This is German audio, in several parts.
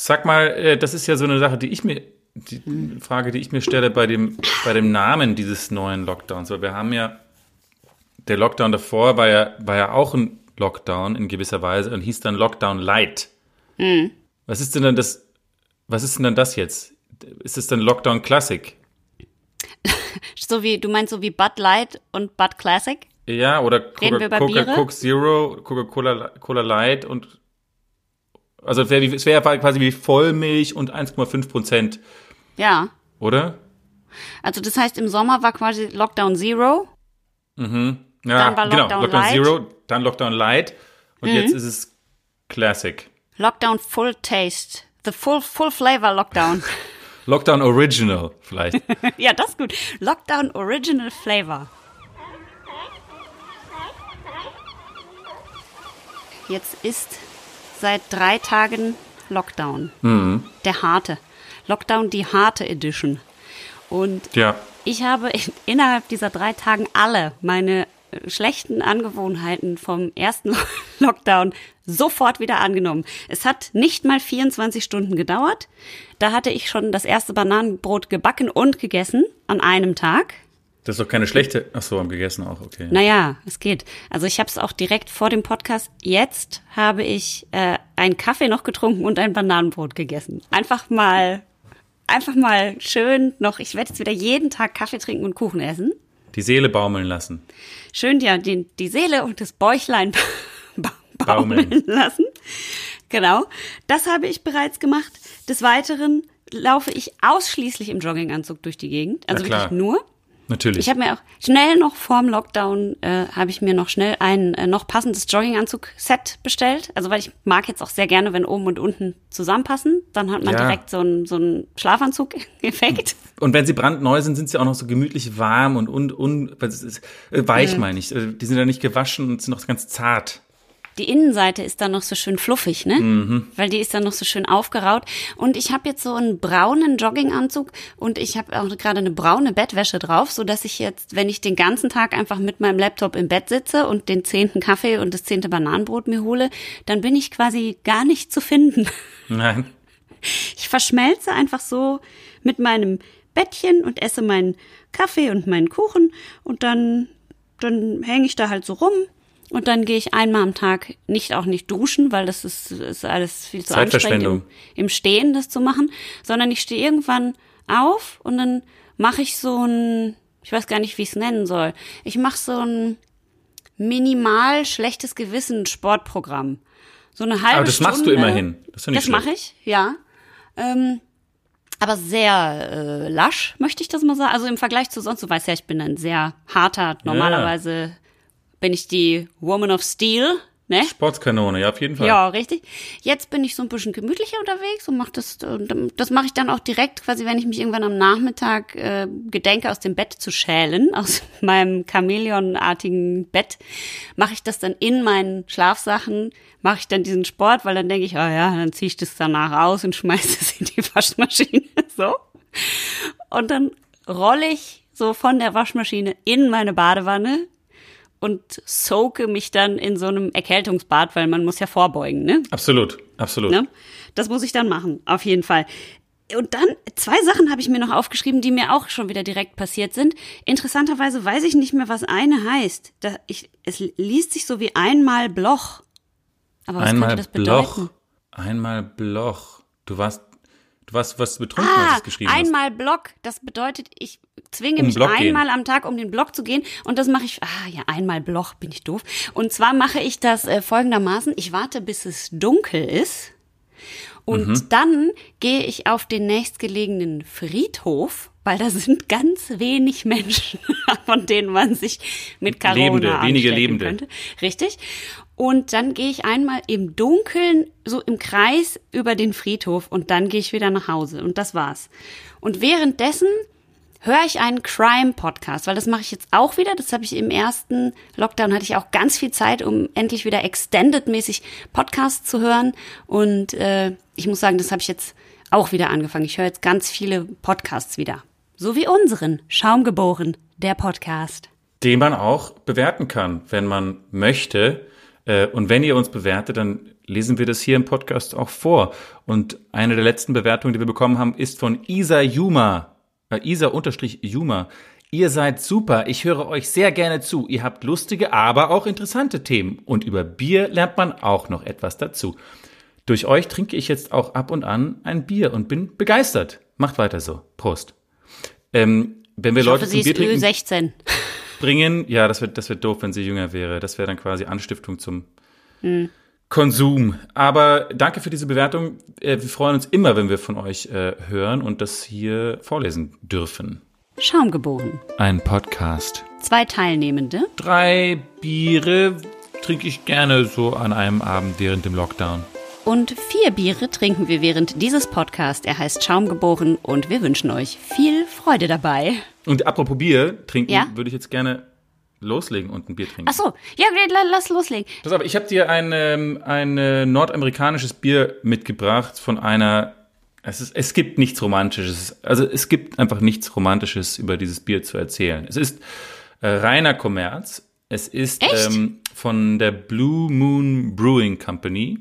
Sag mal, äh, das ist ja so eine Sache, die ich mir, die Frage, die ich mir stelle bei dem, bei dem Namen dieses neuen Lockdowns. Weil wir haben ja, der Lockdown davor war ja, war ja auch ein Lockdown in gewisser Weise und hieß dann Lockdown Light. Mhm. Was ist denn dann das, was ist denn dann das jetzt? Ist es dann Lockdown Classic? So wie, du meinst so wie Bud Light und Bud Classic? Ja, oder über Coca, Zero, Coca-Cola Cola Light und also es wäre wäre quasi wie Vollmilch und 1,5 Prozent, Ja. oder? Also das heißt, im Sommer war quasi Lockdown Zero. Ja, Dann war genau, Lockdown Lockdown Light. Zero, dann Lockdown Light und Mhm. jetzt ist es Classic. Lockdown Full Taste. The Full, Full Flavor Lockdown. Lockdown Original vielleicht. ja, das ist gut. Lockdown Original Flavor. Jetzt ist seit drei Tagen Lockdown. Der harte. Lockdown, die harte Edition. Und ja. ich habe in, innerhalb dieser drei Tagen alle meine äh, schlechten Angewohnheiten vom ersten Lockdown sofort wieder angenommen. Es hat nicht mal 24 Stunden gedauert. Da hatte ich schon das erste Bananenbrot gebacken und gegessen an einem Tag. Das ist doch keine schlechte. Ach so, haben gegessen auch, okay. Naja, es geht. Also ich habe es auch direkt vor dem Podcast. Jetzt habe ich äh, einen Kaffee noch getrunken und ein Bananenbrot gegessen. Einfach mal, einfach mal schön noch. Ich werde jetzt wieder jeden Tag Kaffee trinken und Kuchen essen. Die Seele baumeln lassen. Schön ja die, die Seele und das Bäuchlein ba Baumeln. baumeln lassen. Genau. Das habe ich bereits gemacht. Des Weiteren laufe ich ausschließlich im Jogginganzug durch die Gegend. Also wirklich nur. Natürlich. Ich habe mir auch schnell noch vorm Lockdown äh, habe ich mir noch schnell ein äh, noch passendes Jogginganzug-Set bestellt. Also weil ich mag jetzt auch sehr gerne, wenn oben und unten zusammenpassen. Dann hat man Ja. direkt so einen so einen Schlafanzug-Effekt. Und wenn sie brandneu sind, sind sie auch noch so gemütlich warm und, und, und äh, weich, Mhm. meine ich. Äh, Die sind ja nicht gewaschen und sind noch ganz zart. Die Innenseite ist dann noch so schön fluffig, ne? Mhm. Weil die ist dann noch so schön aufgeraut. Und ich habe jetzt so einen braunen Jogginganzug und ich habe auch gerade eine braune Bettwäsche drauf, so dass ich jetzt, wenn ich den ganzen Tag einfach mit meinem Laptop im Bett sitze und den zehnten Kaffee und das zehnte Bananenbrot mir hole, dann bin ich quasi gar nicht zu finden. Nein. Ich verschmelze einfach so mit meinem Bettchen und esse meinen Kaffee und meinen Kuchen und dann, dann hänge ich da halt so rum. Und dann gehe ich einmal am Tag nicht auch nicht duschen, weil das ist, ist alles viel zu anstrengend Zeitverschwendung. im, im Stehen das zu machen, sondern ich stehe irgendwann auf und dann mache ich so ein, ich weiß gar nicht, wie ich es nennen soll. Ich mache so ein minimal schlechtes Gewissen Sportprogramm. So eine halbe Aber das Stunde. machst du immerhin. Das ja Das mache ich, ja. Ähm, aber sehr äh, lasch, möchte ich das mal sagen. Also im Vergleich zu sonst, du weißt ja, ich bin ein sehr harter, normalerweise bin ich die Woman of Steel, ne? Sportskanone, ja, auf jeden Fall. Ja, richtig. Jetzt bin ich so ein bisschen gemütlicher unterwegs und mach das, und das mache ich dann auch direkt, quasi, wenn ich mich irgendwann am Nachmittag äh, gedenke, aus dem Bett zu schälen, aus meinem Chamäleonartigen Bett, mache ich das dann in meinen Schlafsachen, mache ich dann diesen Sport, weil dann denke ich, oh ja, dann ziehe ich das danach aus und schmeiße es in die Waschmaschine, so. Und dann rolle ich so von der Waschmaschine in meine Badewanne und soake mich dann in so einem Erkältungsbad, weil man muss ja vorbeugen, ne? Absolut, absolut. ne? Das muss ich dann machen, auf jeden Fall. Und dann, zwei Sachen habe ich mir noch aufgeschrieben, die mir auch schon wieder direkt passiert sind. Interessanterweise weiß ich nicht mehr, was eine heißt. Da, ich, es liest sich so wie einmal Bloch. Aber was Einmal könnte das bedeuten? Bloch. Einmal Bloch. Du warst, du warst was betrunken, als du Ah, es geschrieben hast. einmal Block. Das bedeutet, ich zwinge Um mich Block gehen. einmal am Tag, um den Block zu gehen. Und das mache ich, ah ja, einmal Bloch, bin ich doof. Und zwar mache ich das äh, folgendermaßen. Ich warte, bis es dunkel ist. Und Mhm. dann gehe ich auf den nächstgelegenen Friedhof, weil da sind ganz wenig Menschen, von denen man sich mit Corona Lebende, wenige Lebende. könnte. Richtig. Und dann gehe ich einmal im Dunkeln, so im Kreis über den Friedhof und dann gehe ich wieder nach Hause. Und das war's. Und währenddessen höre ich einen Crime-Podcast, weil das mache ich jetzt auch wieder. Das habe ich im ersten Lockdown, hatte ich auch ganz viel Zeit, um endlich wieder extended-mäßig Podcasts zu hören. Und äh, ich muss sagen, das habe ich jetzt auch wieder angefangen. Ich höre jetzt ganz viele Podcasts wieder. So wie unseren, Schaumgeboren, der Podcast. den man auch bewerten kann, wenn man möchte. Äh, und wenn ihr uns bewertet, dann lesen wir das hier im Podcast auch vor. Und eine der letzten Bewertungen, die wir bekommen haben, ist von Isa Juma. Äh, Isa unterstrich Juma. Ihr seid super. Ich höre euch sehr gerne zu. Ihr habt lustige, aber auch interessante Themen. Und über Bier lernt man auch noch etwas dazu. Durch euch trinke ich jetzt auch ab und an ein Bier und bin begeistert. Macht weiter so. Prost. Ähm, wenn wir Ich Leute hoffe, zum Bier trinken Ö16. bringen, ja, das wird, das wird doof, wenn sie jünger wäre. Das wäre dann quasi Anstiftung zum Hm. Konsum. Aber danke für diese Bewertung. Äh, Wir freuen uns immer, wenn wir von euch äh, hören und das hier vorlesen dürfen. Schaumgeboren. Ein Podcast. Zwei Teilnehmende. Drei Biere trinke ich gerne so an einem Abend während dem Lockdown. Und vier Biere trinken wir während dieses Podcasts. Er heißt Schaumgeboren und wir wünschen euch viel Freude dabei. Und apropos Bier trinken, Ja? würde ich jetzt gerne loslegen und ein Bier trinken. Ach so, ja, la- lass loslegen. Pass auf, ich habe dir ein, ähm, ein äh, nordamerikanisches Bier mitgebracht von einer. Es, ist, es gibt nichts Romantisches. Also es gibt einfach nichts Romantisches über dieses Bier zu erzählen. Es ist äh, reiner Kommerz. Es ist ähm, von der Blue Moon Brewing Company.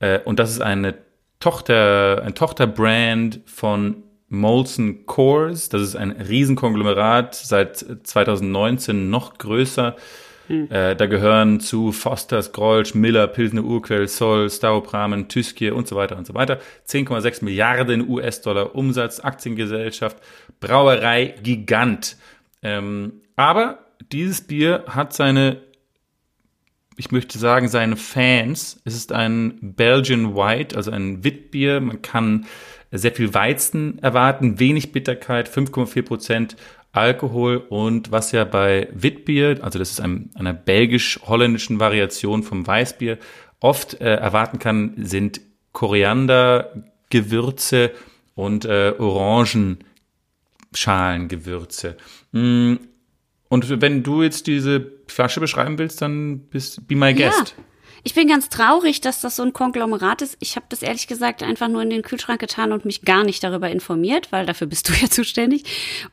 Äh, und das ist eine Tochter, ein Tochterbrand von Molson Coors. Das ist ein Riesenkonglomerat, seit 2019 noch größer. Äh, da gehören zu Fosters, Grolsch, Miller, Pilsner Urquell, Sol, Staropramen, Tüskir und so weiter und so weiter. 10,6 Milliarden US-Dollar Umsatz, Aktiengesellschaft, Brauerei, Gigant. Ähm, aber dieses Bier hat seine ich möchte sagen, seine Fans. Es ist ein Belgian White, also ein Witbier. Man kann sehr viel Weizen erwarten, wenig Bitterkeit, 5,4 Prozent Alkohol und was ja bei Witbier, also das ist ein, einer belgisch-holländischen Variation vom Weißbier, oft äh, erwarten kann, sind Koriander, Gewürze und äh, Orangenschalengewürze. Mm, Und wenn du jetzt diese Flasche beschreiben willst, dann bist be my guest. Ja. Ich bin ganz traurig, dass das so ein Konglomerat ist. Ich habe das ehrlich gesagt einfach nur in den Kühlschrank getan und mich gar nicht darüber informiert, weil dafür bist du ja zuständig.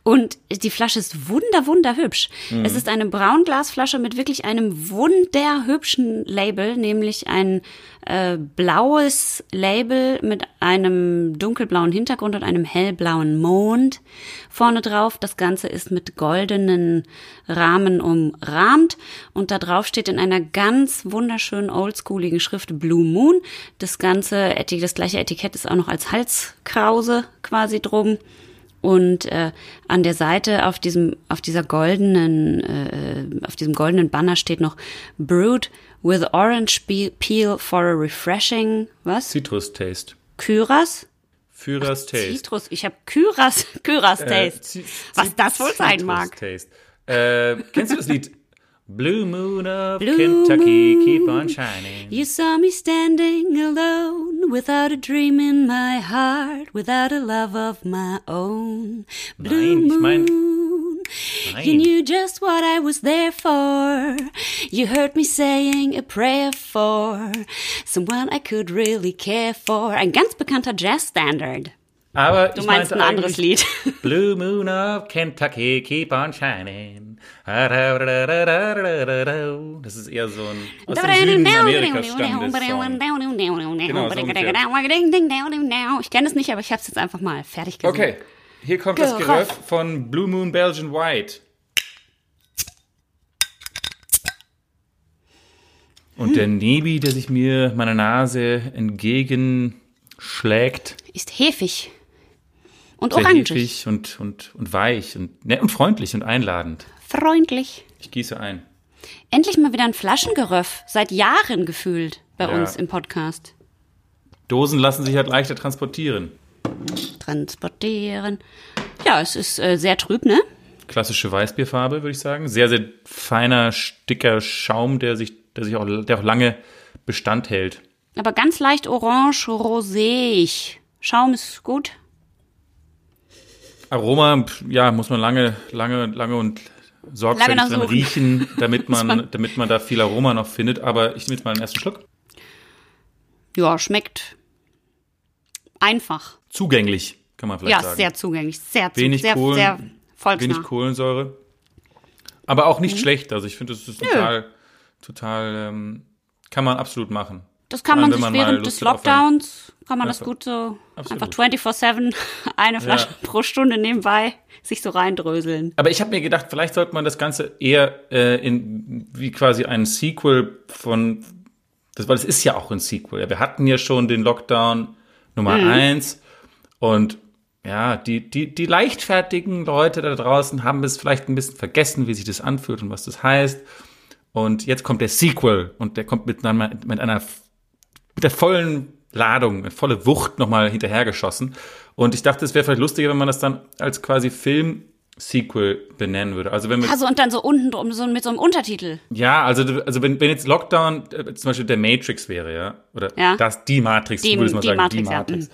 Und die Flasche ist wunder, wunderhübsch. Es ist eine Braunglasflasche mit wirklich einem wunderhübschen Label, nämlich ein äh, blaues Label mit einem dunkelblauen Hintergrund und einem hellblauen Mond vorne drauf. Das Ganze ist mit goldenen Rahmen umrahmt und da drauf steht in einer ganz wunderschönen oldschooligen Schrift Blue Moon. Das ganze, das gleiche Etikett ist auch noch als Halskrause quasi drum. Und äh, an der Seite auf diesem, auf dieser goldenen, äh, auf diesem goldenen Banner steht noch Brewed with orange pe- peel for a refreshing, was? Citrus Taste. Kyras? Führers Taste. Citrus. Ich habe Kyras, Kyras Äh, Taste. Was das wohl sein Citrus mag. Taste. Äh, kennst du das Lied? Blue Moon of Blue Kentucky, moon. keep on shining. You saw me standing alone, without a dream in my heart, without a love of my own. Blue Nein, ich mein- moon. Nein. You knew just what I was there for. You heard me saying a prayer for someone I could really care for. Ein ganz bekannter Jazzstandard. Aber Du meinst ein anderes Lied. Blue Moon of Kentucky, keep on shining. Das ist eher so ein aus dem Süden Amerikas. Genau, so ungefähr. Ich kenne es nicht, aber ich habe es jetzt einfach mal fertig gesungen. Okay, hier kommt das Geröff. Von Blue Moon Belgian White. Und der Nebi, der sich mir meiner Nase entgegenschlägt, Ist hefig. Und sehr orangig. heftig und, und, und weich und, ne, und freundlich und einladend. Freundlich. Ich gieße ein. Endlich mal wieder ein Flaschengeröff. Seit Jahren gefühlt bei Ja. uns im Podcast. Dosen lassen sich halt leichter transportieren. Transportieren. Ja, es ist äh, sehr trüb, ne? Klassische Weißbierfarbe, würde ich sagen. Sehr, sehr feiner, dicker Schaum, der sich, der sich auch, der auch lange Bestand hält. Aber ganz leicht orange, roséig. Schaum ist gut. Aroma, ja, muss man lange, lange, lange und sorgfältig Lange dran suchen. riechen, damit man, damit man da viel Aroma noch findet. Aber ich nehme jetzt mal einen ersten Schluck. Ja, schmeckt einfach. Zugänglich, kann man vielleicht Ja, sagen. sehr zugänglich. Sehr, zu, Wenig sehr, Kohlen- sehr volksnah. Wenig Kohlensäure. Aber auch Mhm. nicht schlecht. Also ich finde, das ist total, total ähm, Kann man absolut machen. Das kann man sich man während des Lockdowns, kann man das gut so Absolut. einfach 24-7 eine Flasche pro Stunde nebenbei sich so reindröseln. Aber ich habe mir gedacht, vielleicht sollte man das Ganze eher äh, in wie quasi ein Sequel von, das, weil es ist ja auch ein Sequel. Ja, wir hatten ja schon den Lockdown Nummer eins und ja, die, die, die leichtfertigen Leute da draußen haben es vielleicht ein bisschen vergessen, wie sich das anfühlt und was das heißt. Und jetzt kommt der Sequel und der kommt mit einer, mit einer mit der vollen Ladung, mit volle Wucht nochmal hinterhergeschossen. Und ich dachte, es wäre vielleicht lustiger, wenn man das dann als quasi Film-Sequel benennen würde. Also wenn wir, Also und dann so unten drum, so mit so einem Untertitel. ja, also, also wenn, wenn jetzt Lockdown äh, zum Beispiel der Matrix wäre, ja, oder Ja. das, die Matrix, Die- du würdest mal die sagen, Matrix, die ja. Matrix.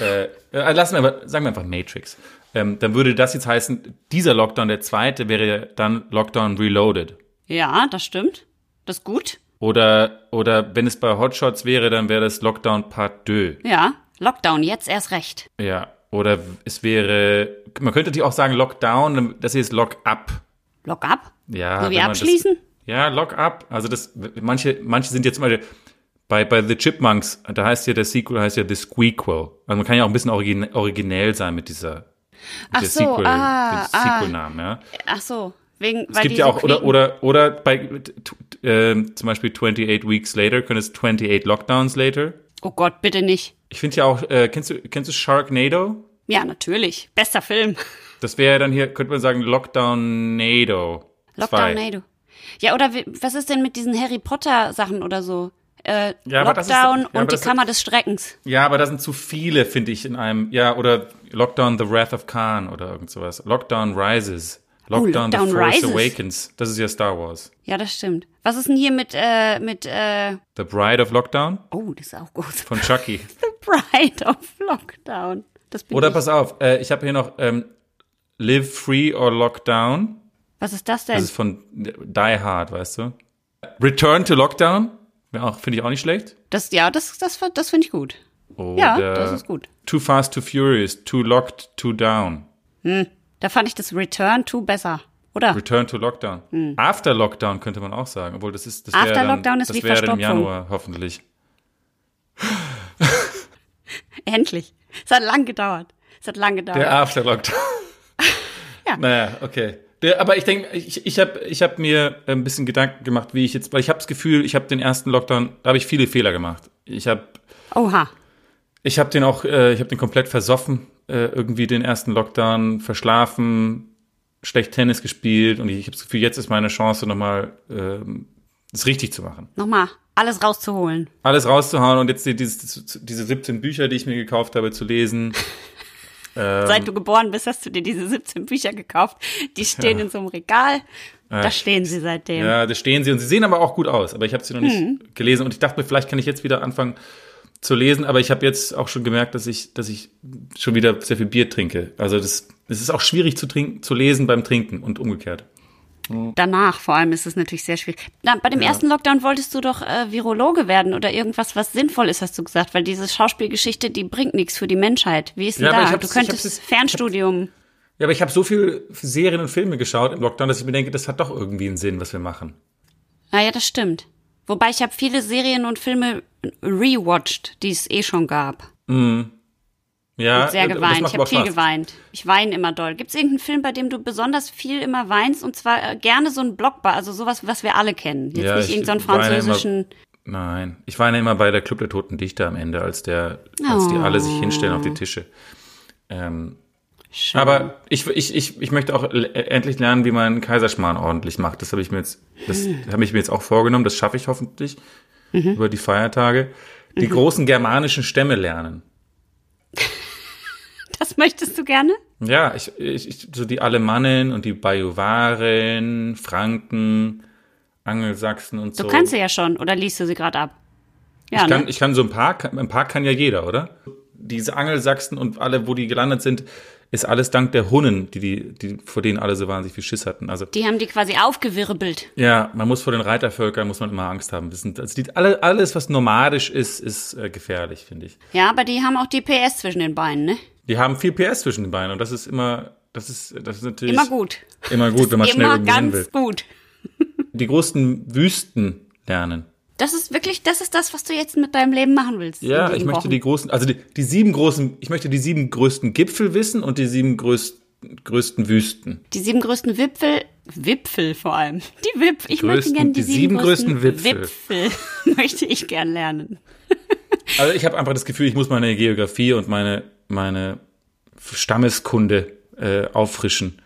äh, äh, lassen wir aber, sagen wir einfach Matrix. Ähm, dann würde das jetzt heißen, dieser Lockdown, der zweite, wäre dann Lockdown Reloaded. Ja, das stimmt. Das ist gut. Oder, oder wenn es bei Hotshots wäre, dann wäre das Lockdown Part 2. Ja. Lockdown, jetzt erst recht. Ja, oder es wäre, man könnte natürlich auch sagen Lockdown, das hier ist Lock-up. Lock ab. Ja, So wie abschließen? Das, ja, Lock-up. Also das, manche, manche sind jetzt zum Beispiel bei, bei The Chipmunks, da heißt ja der Sequel heißt ja The Squeakquel. Also man kann ja auch ein bisschen origin, originell sein mit dieser, mit Ach der so, Sequel, ah, ah. Sequel-Namen, ja. Ach so. Wegen, Es gibt ja auch, oder, oder, oder bei, äh, zum Beispiel 28 Weeks Later, können es 28 Lockdowns Later. Oh Gott, bitte nicht. Ich finde ja auch, äh, kennst du, kennst du Sharknado? Ja, natürlich. Bester Film. Das wäre dann hier, könnte man sagen, Lockdown-Nado. Lockdown-Nado. Ja, oder was ist denn mit diesen Harry Potter Sachen oder so? Äh, Ja, das ist- Lockdown ja, und die Kammer des Streckens. Ja, aber da sind zu viele, finde ich, in einem, ja, oder Lockdown The Wrath of Khan oder irgend sowas. Lockdown Rises. Lockdown, Lockdown The Force Rises. Awakens. Das ist ja Star Wars. Ja, das stimmt. Was ist denn hier mit, äh, mit, äh, The Bride of Lockdown oh, das ist auch gut. von Chucky. The Bride of Lockdown. Oder ich. pass auf, äh, ich habe hier noch ähm, Live Free or Lockdown. Was ist das denn? Das ist von Die Hard, weißt du? Return to Lockdown. Finde ich auch nicht schlecht. Das, ja, das, das, das finde ich gut. Oder Ja, das ist gut. Too Fast, Too Furious, Too Locked, Too Down. Da fand ich das Return to besser. Oder? Return to Lockdown. After Lockdown könnte man auch sagen, obwohl das ist das Hm. After dann, Lockdown ist das wie wäre im. Januar hoffentlich. Endlich. Es hat lang gedauert. Es hat lang gedauert. Der After Lockdown. Ja. Naja, okay. Der, aber ich denke, ich, ich habe ich hab mir ein bisschen Gedanken gemacht, wie ich jetzt, weil ich habe das Gefühl, ich habe den ersten Lockdown, da habe ich viele Fehler gemacht. Ich habe Oha. ich habe den auch, äh, ich habe den komplett versoffen, äh, irgendwie den ersten Lockdown verschlafen, schlecht Tennis gespielt und ich, ich habe das Gefühl, jetzt ist meine Chance nochmal, ähm, das richtig zu machen. Nochmal, alles rauszuholen. alles rauszuhauen und jetzt die, dieses, diese 17 Bücher, die ich mir gekauft habe, zu lesen. Ähm. Seit du geboren bist, hast du dir diese 17 Bücher gekauft. Die stehen in so einem Regal. Da stehen sie seitdem. Ja, da stehen sie und sie sehen aber auch gut aus, aber ich habe sie noch nicht gelesen und ich dachte mir, vielleicht kann ich jetzt wieder anfangen zu lesen, aber ich habe jetzt auch schon gemerkt, dass ich, dass ich schon wieder sehr viel Bier trinke. Also das, es ist auch schwierig zu trinken, zu lesen beim Trinken und umgekehrt. Danach vor allem ist es natürlich sehr schwierig. Na, bei dem ersten Lockdown wolltest du doch äh, Virologe werden oder irgendwas, was sinnvoll ist, hast du gesagt, weil diese Schauspielgeschichte, die bringt nichts für die Menschheit. Wie ist denn Ja, da? Du könntest Fernstudium. Ja, aber ich habe so viel Serien und Filme geschaut im Lockdown, dass ich mir denke, das hat doch irgendwie einen Sinn, was wir machen. Naja, das stimmt. Wobei ich habe viele Serien und Filme rewatcht, die es eh schon gab. Ja, sehr geweint. Ich habe viel geweint. Ich weine immer doll. Gibt es irgendeinen Film, bei dem du besonders viel immer weinst? Und zwar äh, gerne so ein Blockbar, also sowas, was wir alle kennen. Jetzt Ja, nicht ich irgendeinen immer- französischen. Nein, ich weine immer bei der Club der Toten Dichter am Ende, als der, als die alle sich hinstellen auf die Tische. Ähm, Schön. aber ich, ich, ich, ich möchte auch l- endlich lernen, wie man einen Kaiserschmarrn ordentlich macht. Das habe ich mir jetzt, das habe ich mir jetzt auch vorgenommen. Das schaffe ich hoffentlich über die Feiertage. Die großen germanischen Stämme lernen. Das möchtest du gerne? Ja, ich, ich, ich so die Alemannen und die Bajuwaren, Franken, Angelsachsen und so. Du kannst sie ja schon. Oder liest du sie gerade ab? Ja, Ich kann, ne? ich kann so ein paar, ein paar kann ja jeder, oder? Diese Angelsachsen und alle, wo die gelandet sind, ist alles dank der Hunnen, die, die, die, vor denen alle so wahnsinnig viel Schiss hatten. Also, Die haben die quasi aufgewirbelt. ja, man muss vor den Reitervölkern, muss man immer Angst haben. Das sind, also die, alle, alles, was nomadisch ist, ist äh, gefährlich, finde ich. Ja, aber die haben auch die PS zwischen den Beinen, ne? Die haben viel PS zwischen den Beinen und das ist immer, das ist, das ist natürlich Immer gut. Immer gut, wenn man schnell Immer irgendwo hin will. ganz gut. Die großen Wüsten lernen. Das ist wirklich, das ist das, was du jetzt mit deinem Leben machen willst. Ja, ich möchte Wochen. die großen, also die, die sieben großen, ich möchte die sieben größten Gipfel wissen und die sieben größten, größten Wüsten. Die sieben größten Wipfel, Wipfel vor allem. Die Wipfel. Ich möchte größten- gerne die, die sieben größten Wipfel. Wipfel möchte ich gern lernen. Also ich habe einfach das Gefühl, ich muss meine Geografie und meine, meine Stammeskunde äh, auffrischen.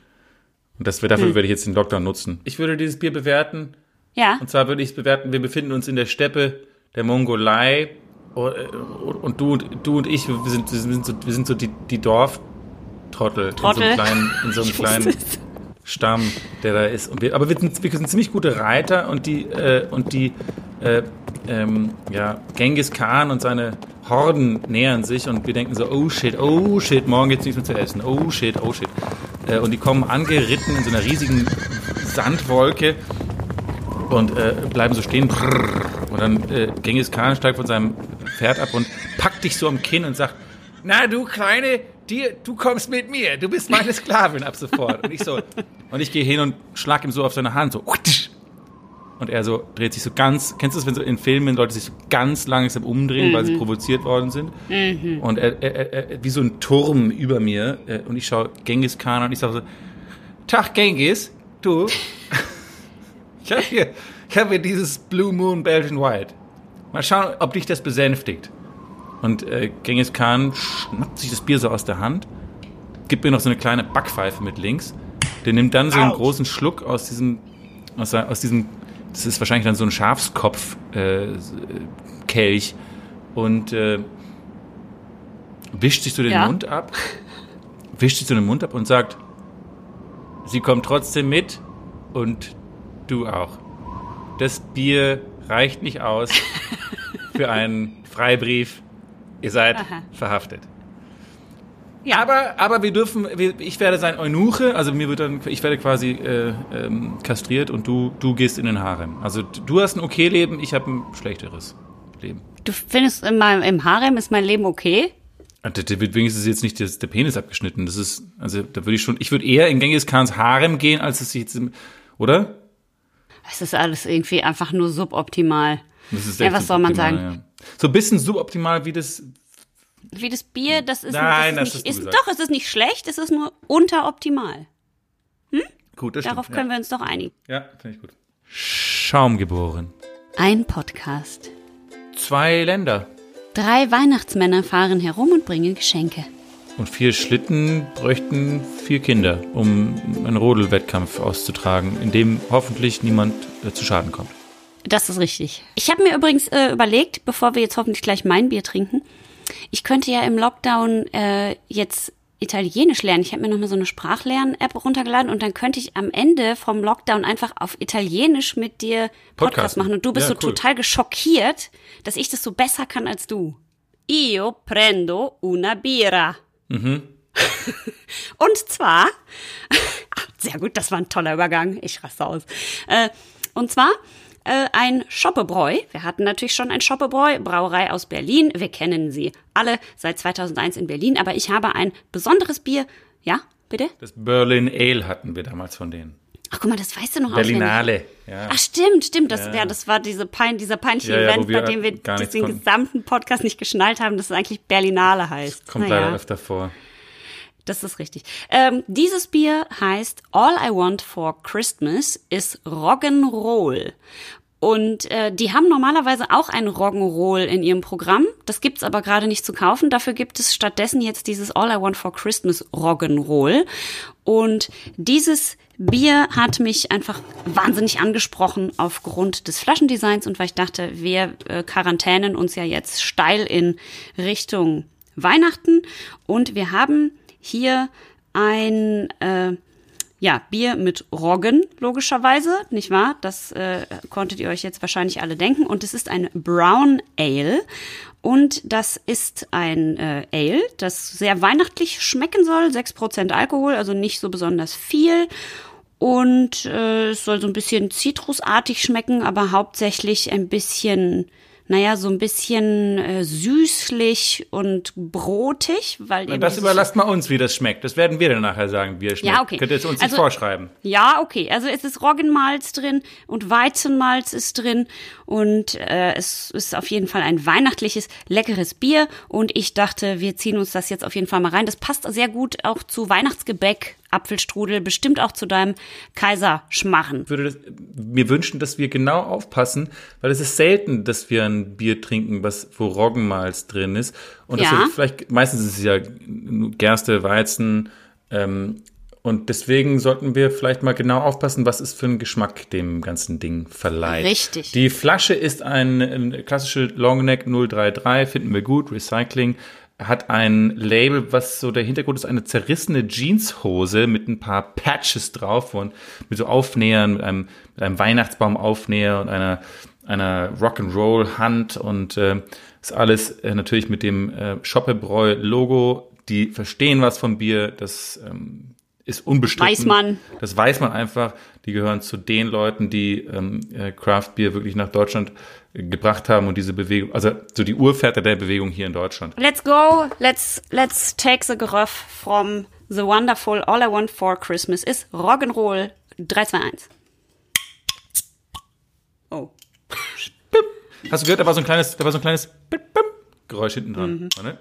Und das, Hm. dafür werde ich jetzt den Lockdown nutzen. Ich würde dieses Bier bewerten. Ja. Und zwar würde ich es bewerten, wir befinden uns in der Steppe der Mongolei. Und, und du, und du und ich, wir sind, wir sind so, wir sind so die, die Dorftrottel. Trottel. In so einem kleinen, in so einem kleinen. Stamm, der da ist. Und wir, aber wir sind, wir sind ziemlich gute Reiter und die, äh, und die äh, ähm, ja, Genghis Khan und seine Horden nähern sich und wir denken so, oh shit, oh shit, morgen gibt's nichts mehr zu essen, oh shit, oh shit. Äh, und die kommen angeritten in so einer riesigen Sandwolke und äh, bleiben so stehen. Und dann äh, Genghis Khan steigt von seinem Pferd ab und packt dich so am Kinn und sagt, na du Kleine, dir, du kommst mit mir, du bist meine Sklavin ab sofort. Und ich so, und ich gehe hin und schlag ihm so auf seine Hand, so, und er so dreht sich so ganz, kennst du das, wenn so in Filmen Leute sich so ganz langsam umdrehen, weil sie provoziert worden sind? Und er, er, er, wie so ein Turm über mir, äh, und ich schaue Genghis Khan an und ich sage so, Tag Genghis, du, ich habe hier, ich hab hier dieses Blue Moon Belgian White. Mal schauen, ob dich das besänftigt. Und äh, Genghis Khan schnappt sich das Bier so aus der Hand, gibt mir noch so eine kleine Backpfeife mit links. Der nimmt dann so einen Autsch. großen Schluck aus diesem, aus, aus diesem, das ist wahrscheinlich dann so ein Schafskopf äh, Kelch und äh, wischt sich so den Ja. Mund ab, wischt sich so den Mund ab und sagt, sie kommt trotzdem mit und du auch. Das Bier reicht nicht aus für einen Freibrief. Ihr seid Aha. verhaftet. Ja. Aber, aber wir dürfen, wir, ich werde sein Eunuche, also mir wird dann, ich werde quasi äh, ähm, kastriert und du, du gehst in den Harem. Also du hast ein okay Leben, ich habe ein schlechteres Leben. Du findest in meinem, im Harem ist mein Leben okay? Und Da wird wenigstens jetzt nicht das, der Penis abgeschnitten. Das ist, also da würde ich schon, ich würde eher in Genghis Khans Harem gehen, als es jetzt, im, oder? Es ist alles irgendwie einfach nur suboptimal. Ja, was soll man suboptimal, Ja. So ein bisschen suboptimal wie das, Wie das Bier, das ist, Nein, das das ist hast nicht, ist, doch, es ist nicht schlecht, es ist nur unteroptimal. gut, das Darauf stimmt. können wir uns doch einigen. Ja, ja finde ich gut. Schaum geboren. Ein Podcast. Zwei Länder. Drei Weihnachtsmänner fahren herum und bringen Geschenke. Und vier Schlitten bräuchten vier Kinder, um einen Rodelwettkampf auszutragen, in dem hoffentlich niemand äh, zu Schaden kommt. Das ist richtig. Ich habe mir übrigens äh, überlegt, bevor wir jetzt hoffentlich gleich mein Bier trinken, ich könnte ja im Lockdown äh, jetzt Italienisch lernen. Ich habe mir nochmal so eine Sprachlern-App runtergeladen und dann könnte ich am Ende vom Lockdown einfach auf Italienisch mit dir Podcast Podcasten. machen. Und du bist Ja, so cool. total geschockiert, dass ich das so besser kann als du. Io prendo una birra. Mhm. Und zwar, sehr gut, das war ein toller Übergang, ich raste aus. Äh, und zwar äh, ein Schoppebräu. Wir hatten natürlich schon ein Schoppebräu, Brauerei aus Berlin. Wir kennen sie alle seit 2001 in Berlin, aber ich habe ein besonderes Bier. Ja, bitte? Das Berlin Ale hatten wir damals von denen. Ach, guck mal, das weißt du noch. Berlinale. Ja. Ach stimmt, stimmt. Das, Ja. ja. das war diese pein, dieser peinliche Ja, Event, bei dem wir das den konnten. gesamten Podcast nicht geschnallt haben, dass es eigentlich Berlinale heißt. Kommt Naja. leider öfter vor. Das ist richtig. Ähm, dieses Bier heißt All I Want for Christmas is Rock'n'Roll. Und äh, die haben normalerweise auch ein Rock'n'Roll in ihrem Programm. Das gibt's aber gerade nicht zu kaufen. Dafür gibt es stattdessen jetzt dieses All I Want for Christmas Rock'n'Roll. Und dieses Bier hat mich einfach wahnsinnig angesprochen aufgrund des Flaschendesigns und weil ich dachte, wir äh, quarantänen uns ja jetzt steil in Richtung Weihnachten und wir haben hier ein äh, ja, Bier mit Roggen, logischerweise, nicht wahr? Das äh, konntet ihr euch jetzt wahrscheinlich alle denken. Und es ist ein Brown Ale. Und das ist ein äh, Ale, das sehr weihnachtlich schmecken soll. 6% Alkohol, also nicht so besonders viel. Und äh, es soll so ein bisschen zitrusartig schmecken, aber hauptsächlich ein bisschen naja, so ein bisschen äh, süßlich und brotig, weil eben Das überlasst mal uns, wie das schmeckt. Das werden wir dann nachher sagen, wie es schmeckt. Ja, okay. Könnt ihr jetzt uns Also- nicht vorschreiben. Ja, okay. Also es ist Roggenmalz drin und Weizenmalz ist drin und äh, es ist auf jeden Fall ein weihnachtliches, leckeres Bier und ich dachte, wir ziehen uns das jetzt auf jeden Fall mal rein. Das passt sehr gut auch zu Weihnachtsgebäck, Apfelstrudel, bestimmt auch zu deinem Kaiserschmarren. Ich würde das, mir wünschen, dass wir genau aufpassen, weil es ist selten, dass wir ein Bier trinken, was, wo Roggenmalz drin ist. Und das Ja. ist vielleicht, meistens ist es ja Gerste, Weizen, ähm, und deswegen sollten wir vielleicht mal genau aufpassen, was es für einen Geschmack dem ganzen Ding verleiht. Richtig. Die Flasche ist ein, ein klassische Longneck 033, finden wir gut, Recycling. Hat ein Label, was so der Hintergrund ist, eine zerrissene Jeanshose mit ein paar Patches drauf und mit so Aufnähern, mit einem, mit einem Weihnachtsbaumaufnäher und einer, einer Rock'n'Roll-Hand und äh, ist alles äh, natürlich mit dem äh, Schoppebräu-Logo. Die verstehen was vom Bier, das ähm, ist unbestritten. Weiß man. Das weiß man einfach. Die gehören zu den Leuten, die ähm, äh, Craft Beer wirklich nach Deutschland gebracht haben und diese Bewegung, also so die Urväter der Bewegung hier in Deutschland. Let's go. Let's let's take the gruff from the wonderful All I Want for Christmas is Rock'n'Roll 321. Oh. Hast du gehört, da war so ein kleines, da war so ein kleines Geräusch hinten dran. Mhm. oder?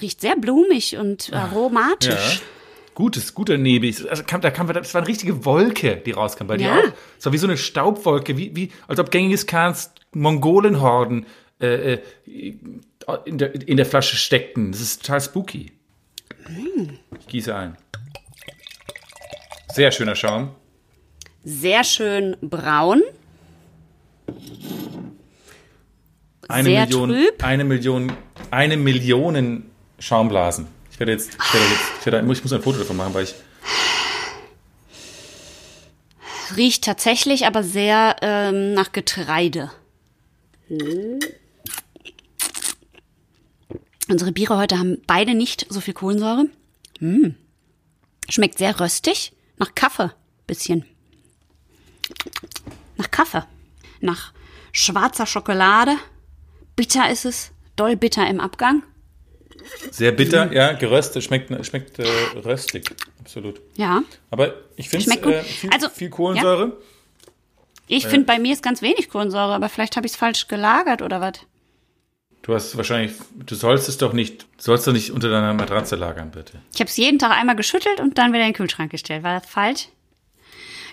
Riecht sehr blumig und aromatisch. Ja. Gutes, guter Nebel. Also kam, da kam, das war eine richtige Wolke, die rauskam bei dir Ja. auch. Es war wie so eine Staubwolke, wie, wie, als ob Genghis Khans Mongolenhorden äh, äh, in, der, in der Flasche steckten. Das ist total spooky. Ich gieße ein. Sehr schöner Schaum. Sehr schön braun. Eine Sehr Million, trüb. eine Million, eine Million Schaumblasen. Ich jetzt, ich werde jetzt, ich, werde, ich muss ein Foto davon machen, weil ich, Riecht tatsächlich aber sehr ähm, nach Getreide. Unsere Biere heute haben beide nicht so viel Kohlensäure. Mm. Schmeckt sehr röstig. Nach Kaffee. Bisschen. Nach Kaffee. Nach schwarzer Schokolade. Bitter ist es. Doll bitter im Abgang. Sehr bitter, ja, geröstet, schmeckt, schmeckt äh, röstig, absolut. Ja. Aber ich finde äh, viel, Also, viel Kohlensäure. Ich finde, bei mir ist ganz wenig Kohlensäure, aber vielleicht habe ich es falsch gelagert oder was. Du hast wahrscheinlich, du sollst es doch nicht, sollst du nicht unter deiner Matratze lagern, bitte. Ich habe es jeden Tag einmal geschüttelt und dann wieder in den Kühlschrank gestellt. War das falsch?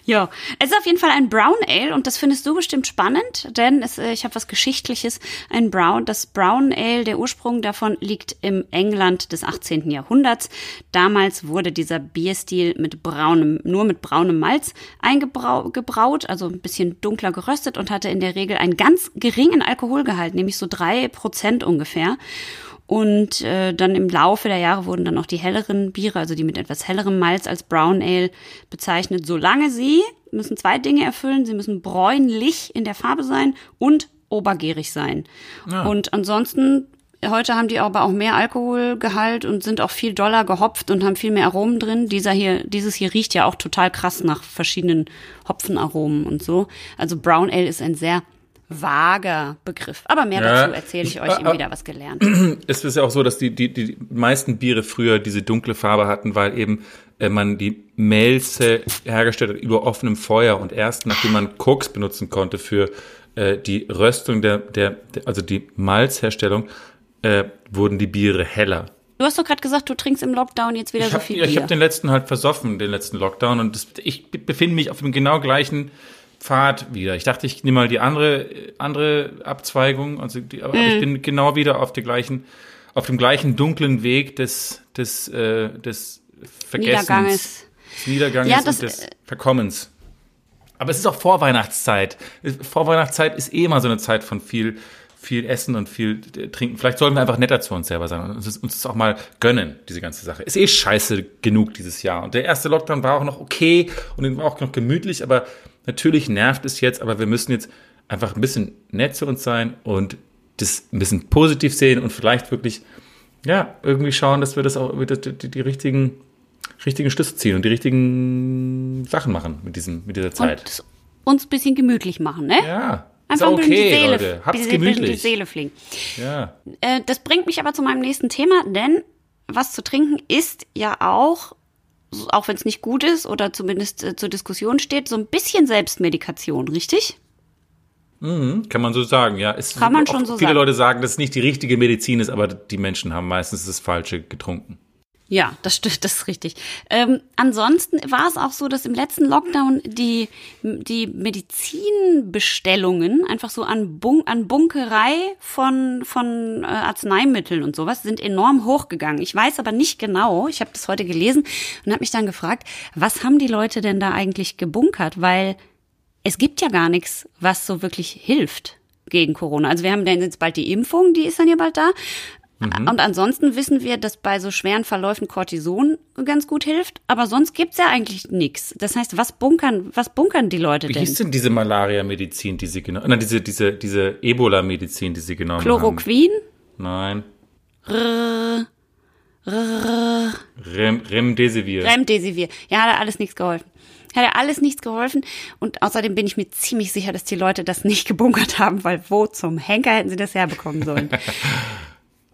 Ja, es ist auf jeden Fall ein Brown Ale und das findest du bestimmt spannend, denn es, äh, ich habe was Geschichtliches. Ein Brown, das Brown Ale, der Ursprung davon liegt im England des 18. Jahrhunderts. Damals wurde dieser Bierstil mit braunem, nur mit braunem Malz eingebraut, also ein bisschen dunkler geröstet und hatte in der Regel einen ganz geringen Alkoholgehalt, nämlich so drei Prozent ungefähr. Und äh, dann im Laufe der Jahre wurden dann auch die helleren Biere, also die mit etwas hellerem Malz als Brown Ale bezeichnet, solange sie müssen zwei Dinge erfüllen. Sie müssen bräunlich in der Farbe sein und obergärig sein. Und ansonsten, heute haben die aber auch mehr Alkoholgehalt und sind auch viel doller gehopft und haben viel mehr Aromen drin. Dieser hier, dieses hier riecht ja auch total krass nach verschiedenen Hopfenaromen und so. Also Brown Ale ist ein sehr vager Begriff. Aber mehr Ja. dazu erzähle ich euch Ah, eben ah. wieder was gelernt. Es ist ja auch so, dass die, die, die meisten Biere früher diese dunkle Farbe hatten, weil eben äh, man die Melze hergestellt hat über offenem Feuer und erst nachdem man Koks benutzen konnte für äh, die Röstung der, der, also die Malzherstellung, äh, wurden die Biere heller. Du hast doch gerade gesagt, du trinkst im Lockdown jetzt wieder Ich so habe viel ja, ich Bier. hab den letzten halt versoffen, den letzten Lockdown und das, ich befinde mich auf dem genau gleichen Pfad wieder. Ich dachte, ich nehme mal die andere andere Abzweigung, also die, aber Mhm. ich bin genau wieder auf der gleichen auf dem gleichen dunklen Weg des des äh, des Vergessens, Niederganges. des Niederganges Ja, das, und des Verkommens. Aber es ist auch Vorweihnachtszeit. Vorweihnachtszeit ist eh immer so eine Zeit von viel viel Essen und viel äh, Trinken. Vielleicht sollten wir einfach netter zu uns selber sein und uns, uns das auch mal gönnen, diese ganze Sache. Ist eh scheiße genug dieses Jahr. Und der erste Lockdown war auch noch okay und war auch noch gemütlich, aber natürlich nervt es jetzt, aber wir müssen jetzt einfach ein bisschen nett zu uns sein und das ein bisschen positiv sehen und vielleicht wirklich, ja, irgendwie schauen, dass wir das auch, die, die, die richtigen, richtigen Schlüsse ziehen und die richtigen Sachen machen mit diesem, mit dieser Zeit. und uns ein bisschen gemütlich machen, ne? Ja, Einfach okay, ein bisschen die Seele, Leute. Habt's bisschen gemütlich. die Seele fliegen. Ja. Äh, das bringt mich aber zu meinem nächsten Thema, denn was zu trinken ist ja auch, auch wenn es nicht gut ist oder zumindest äh, zur Diskussion steht, so ein bisschen Selbstmedikation, richtig? Kann man so sagen, ja. Es, Kann man schon so Viele sagen. Leute sagen, dass es nicht die richtige Medizin ist, aber die Menschen haben meistens das Falsche getrunken. Ja, das stimmt, das ist richtig. Ähm, ansonsten war es auch so, dass im letzten Lockdown die, die Medizinbestellungen einfach so an, Bun an Bunkerei von, von äh, Arzneimitteln und sowas sind enorm hochgegangen. Ich weiß aber nicht genau, ich habe das heute gelesen und habe mich dann gefragt, was haben die Leute denn da eigentlich gebunkert? Weil es gibt ja gar nichts, was so wirklich hilft gegen Corona. Also wir haben dann jetzt bald die Impfung, die ist dann ja bald da. Und ansonsten wissen wir, dass bei so schweren Verläufen Cortison ganz gut hilft, aber sonst gibt's ja eigentlich nichts. Das heißt, was bunkern, was bunkern die Leute Wie denn? hieß denn diese Malaria-Medizin, die sie genommen Nein, diese, diese, diese Ebola-Medizin, die sie genommen Chloroquin? haben? Nein. Rem, Remdesivir. Remdesivir. Ja, hat alles nichts geholfen. Hat ja alles nichts geholfen. Und außerdem bin ich mir ziemlich sicher, dass die Leute das nicht gebunkert haben, weil wo zum Henker hätten sie das herbekommen sollen?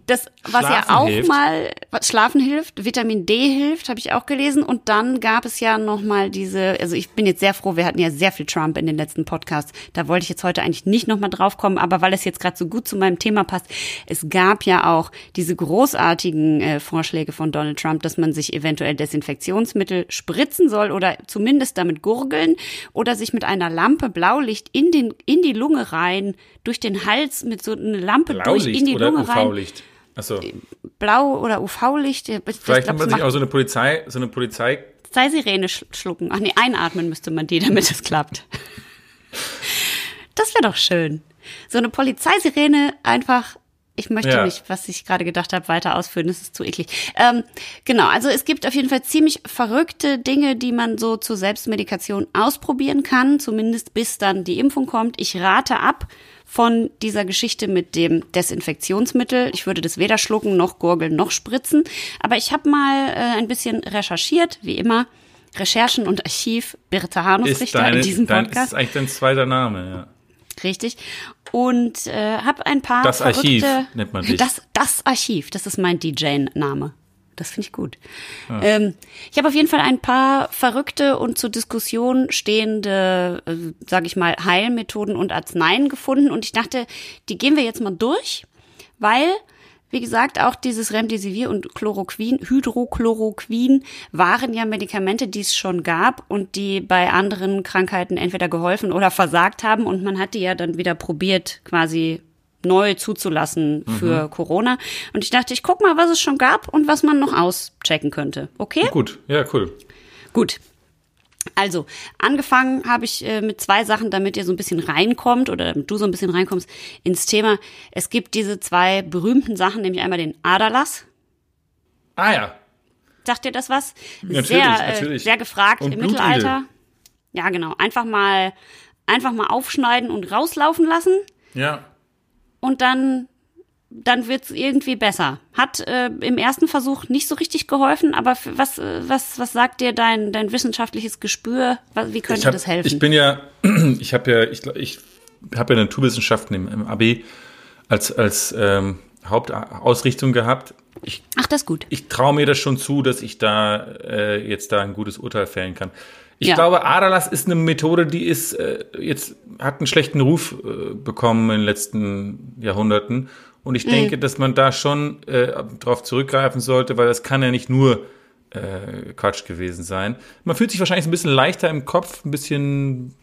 Das, was ja Schlafen auch hilft. mal, was Schlafen hilft, Vitamin D hilft, habe ich auch gelesen. Und dann gab es ja noch mal diese, also ich bin jetzt sehr froh, wir hatten ja sehr viel Trump in den letzten Podcasts. Da wollte ich jetzt heute eigentlich nicht noch mal drauf kommen, aber weil es jetzt gerade so gut zu meinem Thema passt, es gab ja auch diese großartigen äh, Vorschläge von Donald Trump, dass man sich eventuell Desinfektionsmittel spritzen soll oder zumindest damit gurgeln oder sich mit einer Lampe Blaulicht in den in die Lunge rein, durch den Hals mit so einer Lampe durch in Blaulicht die Lunge rein. Achso. Blau- oder UV-Licht. Ich Vielleicht kann man sich auch so eine Polizei, so eine Polizei. Zeisirene sch schlucken. Ach nee, einatmen müsste man die, damit es klappt. Das wäre doch schön. So eine Polizeisirene einfach. Ich möchte Ja. nicht, was ich gerade gedacht habe, weiter ausführen. Das ist zu eklig. Ähm, genau, also es gibt auf jeden Fall ziemlich verrückte Dinge, die man so zur Selbstmedikation ausprobieren kann, zumindest bis dann die Impfung kommt. Ich rate ab von dieser Geschichte mit dem Desinfektionsmittel. Ich würde das weder schlucken noch gurgeln noch spritzen. Aber ich habe mal äh, ein bisschen recherchiert, wie immer. Recherchen und Archiv Birte Hanusrichter in diesem dein, Podcast. ist eigentlich dein zweiter Name, ja. Richtig. Und äh, habe ein paar Das Archiv nennt man dich. Das, das Archiv, das ist mein DJ-Name. Das finde ich gut. Ähm, ich habe auf jeden Fall ein paar verrückte und zur Diskussion stehende, äh, sage ich mal, Heilmethoden und Arzneien gefunden. Und ich dachte, die gehen wir jetzt mal durch, weil, wie gesagt, auch dieses Remdesivir und Chloroquin, Hydrochloroquin waren ja Medikamente, die es schon gab und die bei anderen Krankheiten entweder geholfen oder versagt haben. Und man hat die ja dann wieder probiert, quasi neu zuzulassen für Corona. Und ich dachte, ich guck mal, was es schon gab und was man noch auschecken könnte. Okay? Gut, ja, cool. Gut. Also, angefangen habe ich äh, mit zwei Sachen, damit ihr so ein bisschen reinkommt oder damit du so ein bisschen reinkommst ins Thema. Es gibt diese zwei berühmten Sachen, nämlich einmal den Aderlass. Ah ja. Sagt dir das was? Natürlich, sehr, natürlich. Äh, sehr gefragt Und im Blutigel. Mittelalter. Ja, genau. Einfach mal, einfach mal aufschneiden und rauslaufen lassen Ja. Und dann, dann wird's irgendwie besser. Hat äh, im ersten Versuch nicht so richtig geholfen, aber was, äh, was, was sagt dir dein, dein wissenschaftliches Gespür? Was, wie könnte hab, das helfen? Ich bin ja, ich habe ja, ich, ich habe ja Naturwissenschaften im, im AB als, als ähm, Hauptausrichtung gehabt. Ich, Ach, das ist gut. ich traue mir das schon zu, dass ich da äh, jetzt da ein gutes Urteil fällen kann. Ich Ja. glaube, Aderlass ist eine Methode, die ist äh, jetzt hat einen schlechten Ruf äh, bekommen in den letzten Jahrhunderten. Und Mhm. ich denke, dass man da schon äh, darauf zurückgreifen sollte, weil das kann ja nicht nur äh, Quatsch gewesen sein. Man fühlt sich wahrscheinlich ein bisschen leichter im Kopf, ein bisschen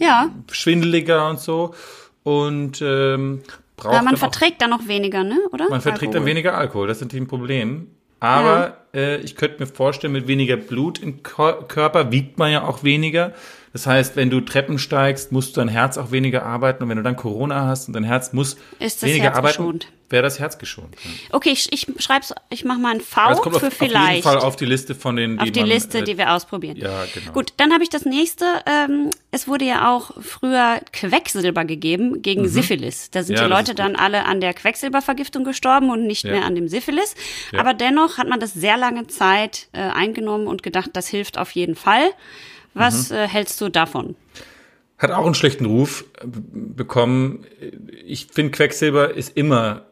Ja, schwindeliger und so. Und ähm, braucht aber man dann verträgt dann noch weniger, ne? Oder? man verträgt dann Alkohol. weniger Alkohol, das ist natürlich ein Problem. Aber äh, ich könnte mir vorstellen, mit weniger Blut im Körper wiegt man ja auch weniger. Das heißt, wenn du Treppen steigst, musst dein Herz auch weniger arbeiten. Und wenn du dann Corona hast und dein Herz muss Ist das weniger Herz arbeiten, geschont. wäre das Herz geschont. Okay, ich, ich schreib's, ich mach mal ein V es kommt auf, für auf jeden vielleicht. Fall auf die Liste von den, die auf die man, Liste, äh, die wir ausprobieren. ja, genau. Gut, dann habe ich das nächste. Ähm, es wurde ja auch früher Quecksilber gegeben gegen Syphilis. Da sind Mhm. Ja, die das Leute dann alle an der Quecksilbervergiftung gestorben und nicht Ja. mehr an dem Syphilis. Ja. Aber dennoch hat man das sehr lange Zeit äh, eingenommen und gedacht, das hilft auf jeden Fall. Was Mhm. äh, hältst du davon? hat auch einen schlechten Ruf äh, bekommen. Ich finde, Quecksilber ist immer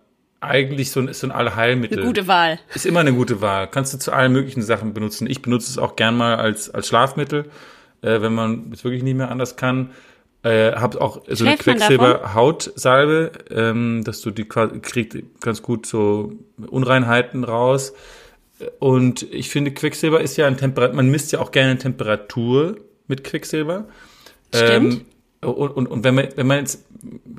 eigentlich so ein, ist so ein Allheilmittel. Eine gute Wahl. Ist immer eine gute Wahl. Kannst du zu allen möglichen Sachen benutzen. Ich benutze es auch gern mal als, als Schlafmittel, äh, wenn man es wirklich nicht mehr anders kann. Äh, hab auch so eine Quecksilber-Hautsalbe, ähm, dass du die kriegst ganz gut so Unreinheiten raus. Und ich finde, Quecksilber ist ja ein Temperatur, man misst ja auch gerne Temperatur mit Quecksilber. Stimmt. Ähm, und, und, und wenn man, wenn man jetzt,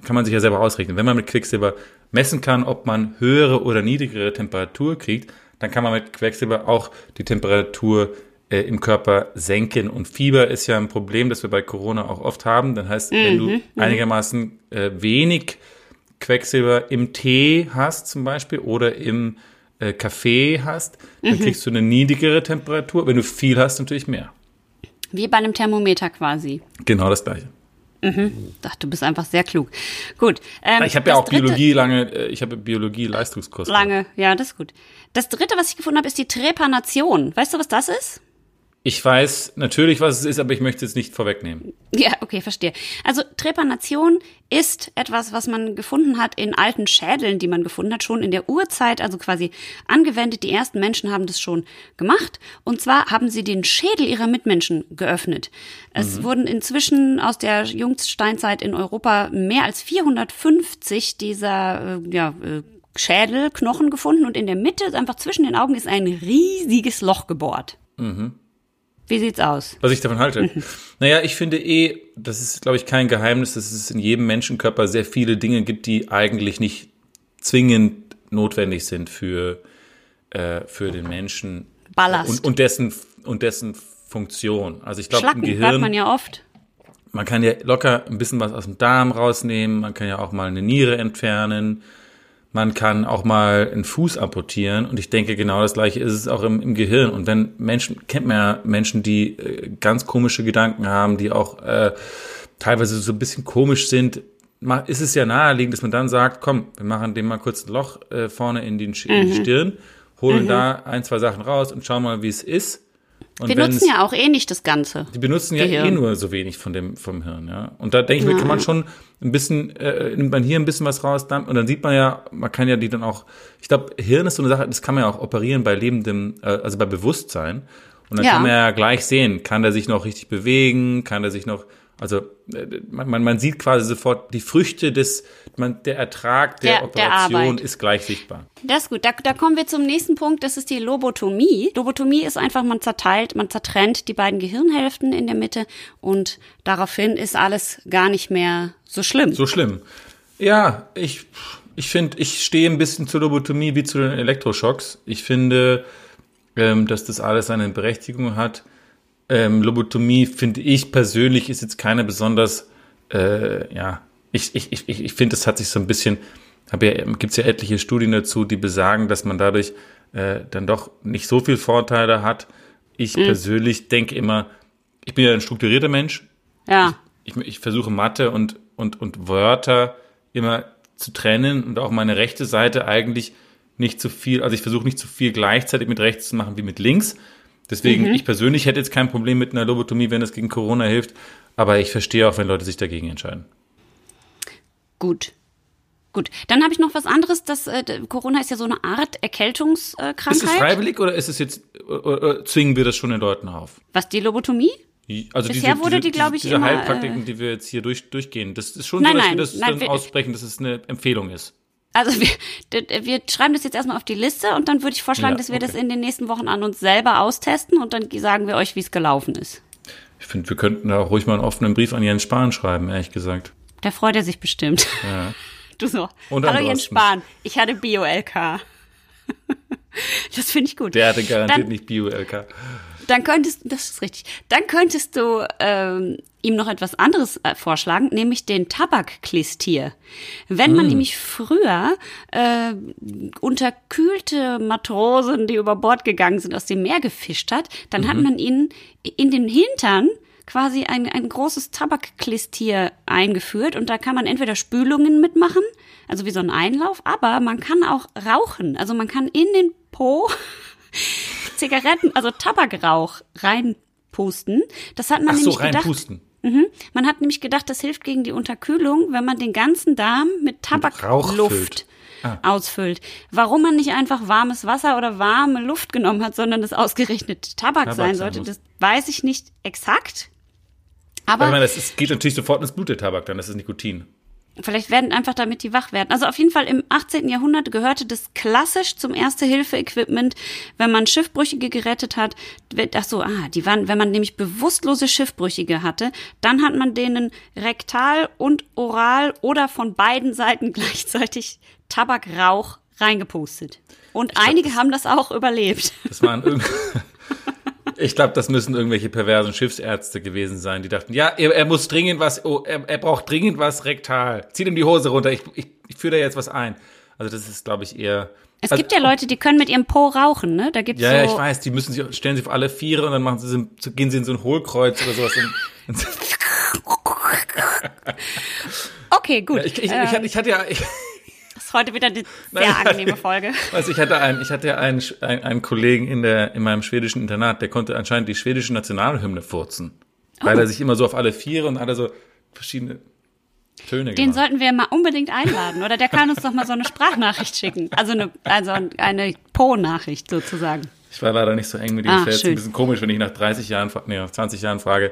kann man sich ja selber ausrechnen, wenn man mit Quecksilber messen kann, ob man höhere oder niedrigere Temperatur kriegt, dann kann man mit Quecksilber auch die Temperatur äh, im Körper senken. Und Fieber ist ja ein Problem, das wir bei Corona auch oft haben. Das heißt, mhm, wenn du mhm. einigermaßen äh, wenig Quecksilber im Tee hast zum Beispiel oder im äh, Kaffee hast, dann mhm. kriegst du eine niedrigere Temperatur. Wenn du viel hast, natürlich mehr. Wie bei einem Thermometer quasi. Genau das gleiche. Mhm. Ach, du bist einfach sehr klug. Gut. Ähm, ich habe ja auch dritte, Biologie lange, äh, ich habe Biologie Leistungskurs. Lange, ja, das ist gut. Das dritte, was ich gefunden habe, ist die Trepanation. Weißt du, was das ist? Ich weiß natürlich, was es ist, aber ich möchte es nicht vorwegnehmen. Ja, okay, verstehe. Also Trepanation ist etwas, was man gefunden hat in alten Schädeln, die man gefunden hat, schon in der Urzeit, also quasi angewendet. Die ersten Menschen haben das schon gemacht. Und zwar haben sie den Schädel ihrer Mitmenschen geöffnet. Es mhm. wurden inzwischen aus der Jungsteinzeit in Europa mehr als 450 dieser äh, ja, äh, Schädelknochen gefunden und in der Mitte, einfach zwischen den Augen, ist ein riesiges Loch gebohrt. Mhm. Wie sieht's aus? Was ich davon halte? naja, ich finde eh, das ist, glaube ich, kein Geheimnis, dass es in jedem Menschenkörper sehr viele Dinge gibt, die eigentlich nicht zwingend notwendig sind für, äh, für den Menschen. Ballast. Und, und, dessen, und dessen Funktion. Also ich glaube, im Gehirn. Hört man ja oft. Man kann ja locker ein bisschen was aus dem Darm rausnehmen, man kann ja auch mal eine Niere entfernen man kann auch mal einen Fuß amputieren und ich denke, genau das gleiche ist es auch im, im Gehirn. Und wenn Menschen, kennt man ja Menschen, die äh, ganz komische Gedanken haben, die auch äh, teilweise so ein bisschen komisch sind, ist es ja naheliegend, dass man dann sagt, komm, wir machen dem mal kurz ein Loch äh, vorne in, den, in die mhm. Stirn, holen mhm. da ein, zwei Sachen raus und schauen mal, wie es ist. Und wir nutzen ja auch eh nicht das Ganze. Die benutzen ja Gehirn. eh nur so wenig von dem, vom Hirn, ja. Und da denke ich mir, kann man schon ein bisschen, äh, nimmt man hier ein bisschen was raus, dann, und dann sieht man ja, man kann ja die dann auch, ich glaube, Hirn ist so eine Sache, das kann man ja auch operieren bei lebendem, äh, also bei Bewusstsein. Und dann ja. kann man ja gleich sehen, kann der sich noch richtig bewegen, kann der sich noch, also äh, man, man, man sieht quasi sofort die Früchte des, man, der Ertrag der, der Operation der ist gleich sichtbar. Das ist gut. Da, da kommen wir zum nächsten Punkt. Das ist die Lobotomie. Lobotomie ist einfach, man zerteilt, man zertrennt die beiden Gehirnhälften in der Mitte und daraufhin ist alles gar nicht mehr so schlimm. So schlimm. Ja, ich, ich finde, ich stehe ein bisschen zur Lobotomie wie zu den Elektroschocks. Ich finde, ähm, dass das alles eine Berechtigung hat. Ähm, Lobotomie finde ich persönlich ist jetzt keine besonders, äh, ja, ich, ich, ich, ich finde, es hat sich so ein bisschen, ja, gibt es ja etliche Studien dazu, die besagen, dass man dadurch äh, dann doch nicht so viel Vorteile hat. Ich mhm. persönlich denke immer, ich bin ja ein strukturierter Mensch. Ja. Ich, ich, ich versuche Mathe und, und, und Wörter immer zu trennen und auch meine rechte Seite eigentlich nicht zu viel, also ich versuche nicht zu viel gleichzeitig mit rechts zu machen wie mit links, Deswegen, mhm. ich persönlich hätte jetzt kein Problem mit einer Lobotomie, wenn es gegen Corona hilft. Aber ich verstehe auch, wenn Leute sich dagegen entscheiden. Gut. Gut, dann habe ich noch was anderes. Das äh, Corona ist ja so eine Art Erkältungskrankheit. Ist es freiwillig oder ist es jetzt oder, äh, zwingen wir das schon den Leuten auf? Was die Lobotomie? Also Bisher diese, wurde die, glaube ich, diese immer, Heilpraktiken, die wir jetzt hier durch, durchgehen, das ist schon nein, so, dass nein, wir das nein, dann wir, aussprechen, dass es eine Empfehlung ist. Also wir, wir schreiben das jetzt erstmal auf die Liste und dann würde ich vorschlagen, ja, dass wir okay. das in den nächsten Wochen an uns selber austesten und dann sagen wir euch, wie es gelaufen ist. Ich finde, wir könnten da ruhig mal einen offenen Brief an Jens Spahn schreiben, ehrlich gesagt. Da freut er sich bestimmt. Ja. Du so. Und Hallo Jens Spahn, ich hatte Bio-LK. Das finde ich gut. Der hatte garantiert dann, nicht Bio-LK. Dann könntest, das ist richtig, dann könntest du ähm, ihm noch etwas anderes äh, vorschlagen, nämlich den Tabakklistier. Wenn man mm. nämlich früher äh, unterkühlte Matrosen, die über Bord gegangen sind, aus dem Meer gefischt hat, dann mhm. hat man ihnen in den Hintern quasi ein, ein großes Tabakklistier eingeführt und da kann man entweder Spülungen mitmachen, also wie so ein Einlauf, aber man kann auch rauchen. Also man kann in den Po Zigaretten, also Tabakrauch reinpusten. Das hat man Ach nämlich so, reinpusten. Mhm. Man hat nämlich gedacht, das hilft gegen die Unterkühlung, wenn man den ganzen Darm mit Tabakluft ah. ausfüllt. Warum man nicht einfach warmes Wasser oder warme Luft genommen hat, sondern das ausgerechnet Tabak, Tabak sein sollte, das weiß ich nicht exakt. Aber ich meine, das ist, geht natürlich sofort ins Blut, der Tabak, dann das ist Nikotin. Vielleicht werden einfach damit die wach werden. Also auf jeden Fall im 18. Jahrhundert gehörte das klassisch zum Erste-Hilfe-Equipment, wenn man Schiffbrüchige gerettet hat. Ach so, ah, die waren, wenn man nämlich bewusstlose Schiffbrüchige hatte, dann hat man denen rektal und oral oder von beiden Seiten gleichzeitig Tabakrauch reingepustet. Und glaub, einige haben das auch überlebt. Das waren irgendwie Ich glaube, das müssen irgendwelche perversen Schiffsärzte gewesen sein, die dachten, ja, er, er muss dringend was, oh, er, er, braucht dringend was rektal. Zieht ihm die Hose runter, ich, ich, ich führe da jetzt was ein. Also das ist, glaube ich, eher. Es also, gibt ja Leute, die können mit ihrem Po rauchen, ne? Da gibt's ja, so ja, ich weiß, die müssen sich, stellen sich auf alle Viere und dann machen sie, gehen sie in so ein Hohlkreuz oder sowas. Und, okay, gut. Ja, ich, ich, ich, ich, hatte ja, ich, das ist heute wieder eine sehr angenehme Folge. Also ich hatte einen, ich hatte einen, einen, Kollegen in der, in meinem schwedischen Internat, der konnte anscheinend die schwedische Nationalhymne furzen. Oh. Weil er sich immer so auf alle Viere und alle so verschiedene Töne Den gemacht. sollten wir mal unbedingt einladen, oder? Der kann uns doch mal so eine Sprachnachricht schicken. Also eine, also eine Po-Nachricht sozusagen. Ich war leider nicht so eng mit ihm. Ah, ist ein bisschen komisch, wenn ich nach 30 Jahren, nee, nach 20 Jahren frage,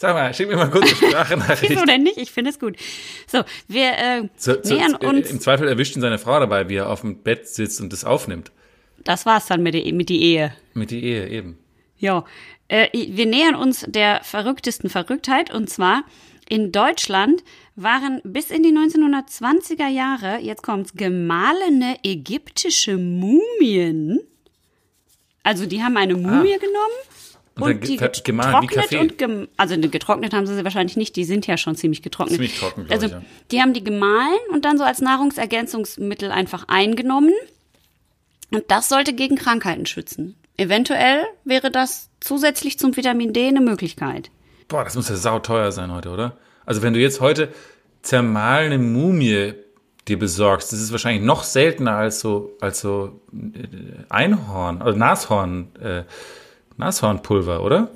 Sag mal, schick mir mal kurz eine Sprachnachricht. Wieso denn nicht? Ich finde es gut. So, wir äh, zu, zu, nähern uns. Im Zweifel erwischt ihn seine Frau dabei, wie er auf dem Bett sitzt und das aufnimmt. Das war's dann mit, die, mit die Ehe. Mit die Ehe, eben. Ja. Äh, wir nähern uns der verrücktesten Verrücktheit und zwar in Deutschland waren bis in die 1920er Jahre, jetzt kommt's, gemahlene ägyptische Mumien. Also die haben eine Mumie ah. genommen und, und die getrocknet und gem also getrocknet haben sie sie wahrscheinlich nicht, die sind ja schon ziemlich getrocknet. Ziemlich trocken, also ich, ja. die haben die gemahlen und dann so als Nahrungsergänzungsmittel einfach eingenommen. Und das sollte gegen Krankheiten schützen. Eventuell wäre das zusätzlich zum Vitamin D eine Möglichkeit. Boah, das muss ja sauteuer sein heute, oder? Also wenn du jetzt heute zermahlene Mumie dir besorgst, das ist wahrscheinlich noch seltener als so als so äh, Einhorn oder also Nashorn. Äh, Nashornpulver, oder?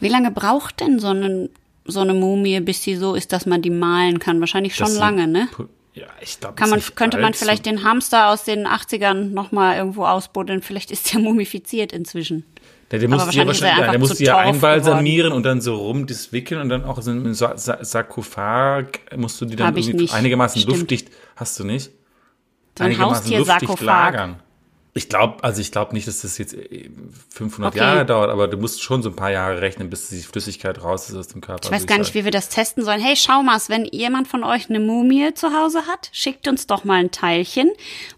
Wie lange braucht denn so eine, so eine Mumie, bis sie so ist, dass man die malen kann? Wahrscheinlich schon lange, ne? Ja, ich glaube, man, könnte man vielleicht den Hamster aus den 80ern nochmal irgendwo ausbuddeln? Vielleicht ist der mumifiziert inzwischen. Ja, der muss ja wahrscheinlich, ja, der muss die ja einbalsamieren und dann so rum das wickeln und dann auch so im Sarkophag musst du die dann einigermaßen Stimmt. luftdicht, hast du nicht? So ein Haustier-Sarkophag. lagern. Ich glaube, also ich glaube nicht, dass das jetzt 500 äh, okay. Jahre dauert, aber du musst schon so ein paar Jahre rechnen, bis die Flüssigkeit raus ist aus dem Körper. Ich weiß gar nicht, wie wir das testen sollen. Hey, schau mal, wenn jemand von euch eine Mumie zu Hause hat, schickt uns doch mal ein Teilchen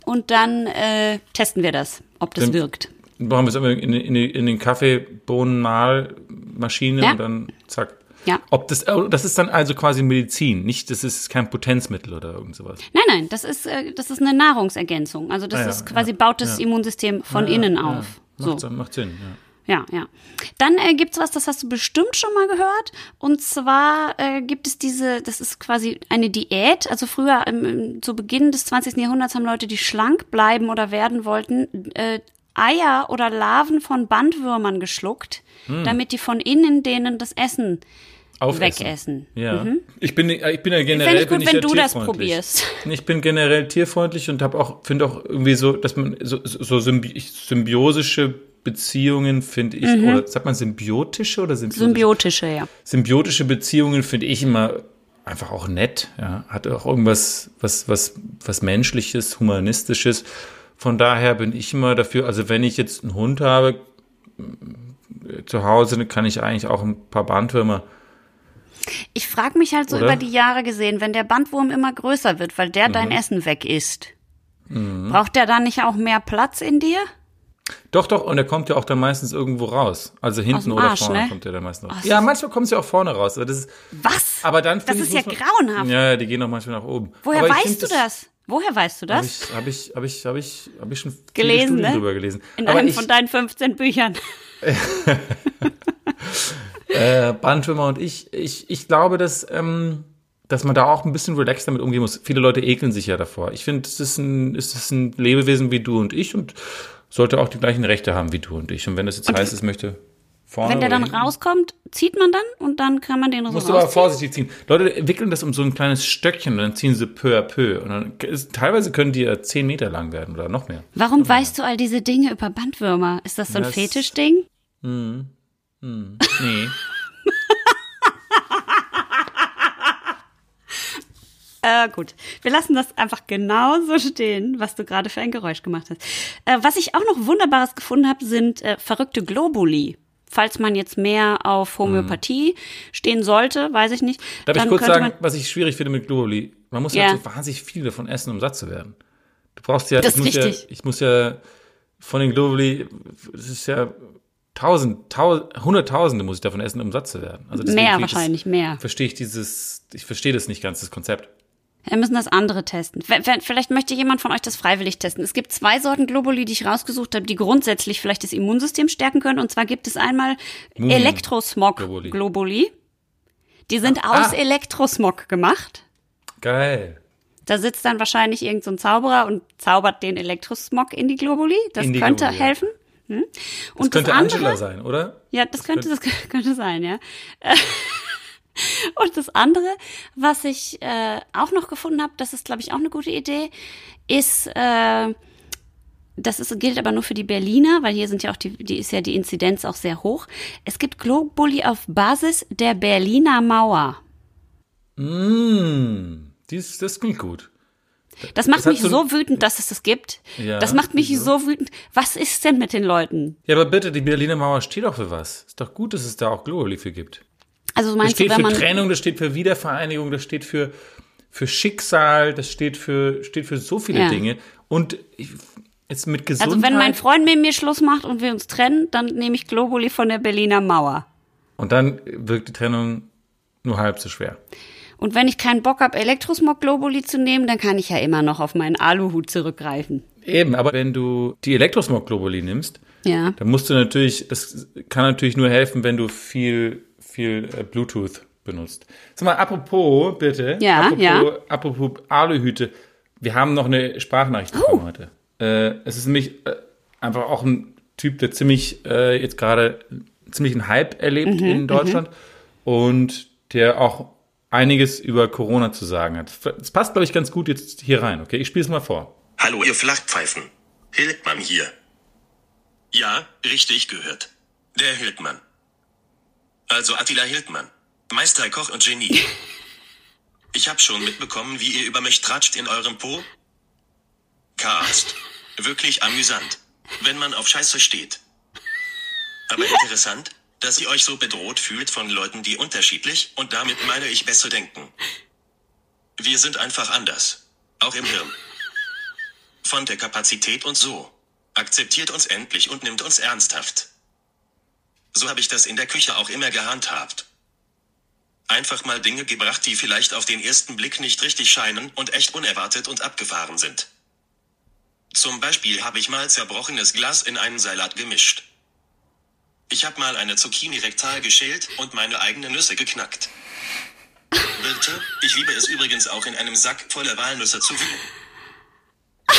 und dann äh, testen wir das, ob das dann wirkt. Brauchen wir es in, in, in den Kaffeebohnenmahlmaschine ja. und dann zack. Ja. Ob das, oh, das ist dann also quasi Medizin, nicht, das ist kein Potenzmittel oder irgend sowas. Nein, nein, das ist, äh, das ist eine Nahrungsergänzung. Also das ah, ja, ist quasi, ja, baut das ja. Immunsystem von innen auf. Macht, so. macht Sinn, ja. Ja, ja. Dann äh, gibt's was, das hast du bestimmt schon mal gehört. Und zwar äh, gibt es diese, das ist quasi eine Diät. Also früher, ähm, zu Beginn des 20. Jahrhunderts haben Leute, die schlank bleiben oder werden wollten, äh, Eier oder Larven von Bandwürmern geschluckt, hm. damit die von innen denen das Essen Aufessen. wegessen. Ja. Mhm. Ich bin ich bin ja generell ich gut, bin ich wenn ja du das probierst. Ich bin generell tierfreundlich und habe auch finde auch irgendwie so, dass man so, so symbi symbiosische Beziehungen finde ich mhm. oder sagt man symbiotische oder symbiotische? Symbiotische, ja. Symbiotische Beziehungen finde ich immer einfach auch nett, ja, hat auch irgendwas was was was menschliches, humanistisches. Von daher bin ich immer dafür, also wenn ich jetzt einen Hund habe zu Hause, dann kann ich eigentlich auch ein paar Bandwürmer ich frage mich halt so Oder? über die Jahre gesehen, wenn der Bandwurm immer größer wird, weil der mhm. dein Essen weg isst, mhm. braucht der dann nicht auch mehr Platz in dir? Doch, doch, und er kommt ja auch dann meistens irgendwo raus. Also hinten oder Arsch, vorne ne? kommt er dann meistens raus. Ja, manchmal kommt sie auch vorne raus. Aber das ist, Was? Aber dann Das ist ja grauenhaft. Ja, die gehen auch manchmal nach oben. Woher aber weißt du das? Woher weißt du das? Habe ich, habe ich, habe ich, hab ich schon gelesen, ne? drüber gelesen. In aber einem ich, von deinen 15 Büchern. äh, Bandschwimmer und ich, ich, ich glaube, dass, ähm, dass man da auch ein bisschen relaxed damit umgehen muss. Viele Leute ekeln sich ja davor. Ich finde, es ist ein, es ist ein Lebewesen wie du und ich und sollte auch die gleichen Rechte haben wie du und ich. Und wenn das jetzt und heißt, es möchte Vorne Wenn der oder dann rauskommt, zieht man dann und dann kann man den so Musst du aber vorsichtig ziehen. Leute wickeln das um so ein kleines Stöckchen und dann ziehen sie peu à peu. Und dann ist, teilweise können die ja zehn Meter lang werden oder noch mehr. Warum weißt du all diese Dinge über Bandwürmer? Ist das so ein Das- Fetischding? Nee. Äh, gut, wir lassen das einfach genau so stehen, was du gerade für ein Geräusch gemacht hast. Äh, was ich auch noch Wunderbares gefunden habe, sind äh, verrückte Globuli. Falls man jetzt mehr auf Homöopathie stehen sollte, weiß ich nicht. Darf ich kurz sagen, was ich schwierig finde mit Globuli? Man muss ja, Ja. so wahnsinnig viel davon essen, um satt zu werden. Du brauchst ja, Das ich ist muss ja, ich muss ja von den Globuli, es ist ja tausend, tausend, hunderttausende muss ich davon essen, um satt zu werden. Also mehr finde ich das- wahrscheinlich, mehr. Verstehe ich dieses, ich verstehe das nicht ganz, das Konzept. Wir müssen das andere testen. Vielleicht möchte jemand von euch das freiwillig testen. Es gibt zwei Sorten Globuli, die ich rausgesucht habe, die grundsätzlich vielleicht das Immunsystem stärken können. Und zwar gibt es einmal Globuli. Elektrosmog-Globuli. Die sind Ah, aus. Elektrosmog gemacht. Geil. Da sitzt dann wahrscheinlich irgendein so ein Zauberer und zaubert den Elektrosmog in die Globuli. Das die könnte Globuli, helfen. Hm? Das Und könnte andere, Angela sein, oder? Ja, das könnte, das könnte sein, ja. Und das andere, was ich äh, auch noch gefunden habe, das ist, glaube ich, auch eine gute Idee, ist, äh, das ist, gilt aber nur für die Berliner, weil hier sind ja auch die, die ist ja die Inzidenz auch sehr hoch. Es gibt Globuli auf Basis der Berliner Mauer. Mm, dies, das klingt gut. Das macht Das mich so- so wütend, dass es das gibt. Ja, das macht mich wieso? so wütend. Was ist denn mit den Leuten? Ja, aber bitte, die Berliner Mauer steht doch für was. Ist doch gut, dass es da auch Globuli für gibt. Also Das meinst du, steht wenn für man Trennung, das steht für Wiedervereinigung, das steht für, für Schicksal, das steht für, steht für so viele Ja. Dinge. Und ich, jetzt mit Gesundheit. also wenn mein Freund mit mir Schluss macht und wir uns trennen, dann nehme ich Globuli von der Berliner Mauer. und dann wirkt die Trennung nur halb so schwer. Und wenn ich keinen Bock habe, Elektrosmog-Globuli zu nehmen, dann kann ich ja immer noch auf meinen Aluhut zurückgreifen. Eben, aber wenn du die Elektrosmog-Globuli nimmst, Ja. dann musst du natürlich, das kann natürlich nur helfen, wenn du viel, viel äh, Bluetooth benutzt. Sag mal, apropos, bitte. Ja, apropos, ja. Apropos Aluhüte. Wir haben noch eine Sprachnachricht Oh. bekommen heute. Äh, es ist nämlich äh, einfach auch ein Typ, der ziemlich, äh, jetzt gerade ziemlich einen Hype erlebt Mhm, in Deutschland und der auch einiges über Corona zu sagen hat. Es passt, glaube ich, ganz gut jetzt hier rein, okay? Ich spiele es mal vor. Hallo ihr Flachpfeifen. Hildmann hier. Ja, richtig gehört. Der Hildmann. Also Attila Hildmann. Meisterkoch und Genie. Ich hab schon mitbekommen, wie ihr über mich tratscht in eurem Po. Cast. Wirklich amüsant. Wenn man auf Scheiße steht. Aber interessant, dass ihr euch so bedroht fühlt von Leuten, die unterschiedlich, und damit meine ich besser denken. Wir sind einfach anders. Auch im Hirn. Von der Kapazität und so. Akzeptiert uns endlich und nimmt uns ernsthaft. So habe ich das in der Küche auch immer gehandhabt. Einfach mal Dinge gebracht, die vielleicht auf den ersten Blick nicht richtig scheinen und echt unerwartet und abgefahren sind. Zum Beispiel habe ich mal zerbrochenes Glas in einen Salat gemischt. Ich habe mal eine Zucchini rektal geschält und meine eigenen Nüsse geknackt. Bitte, ich liebe es übrigens auch in einem Sack voller Walnüsse zu wühlen.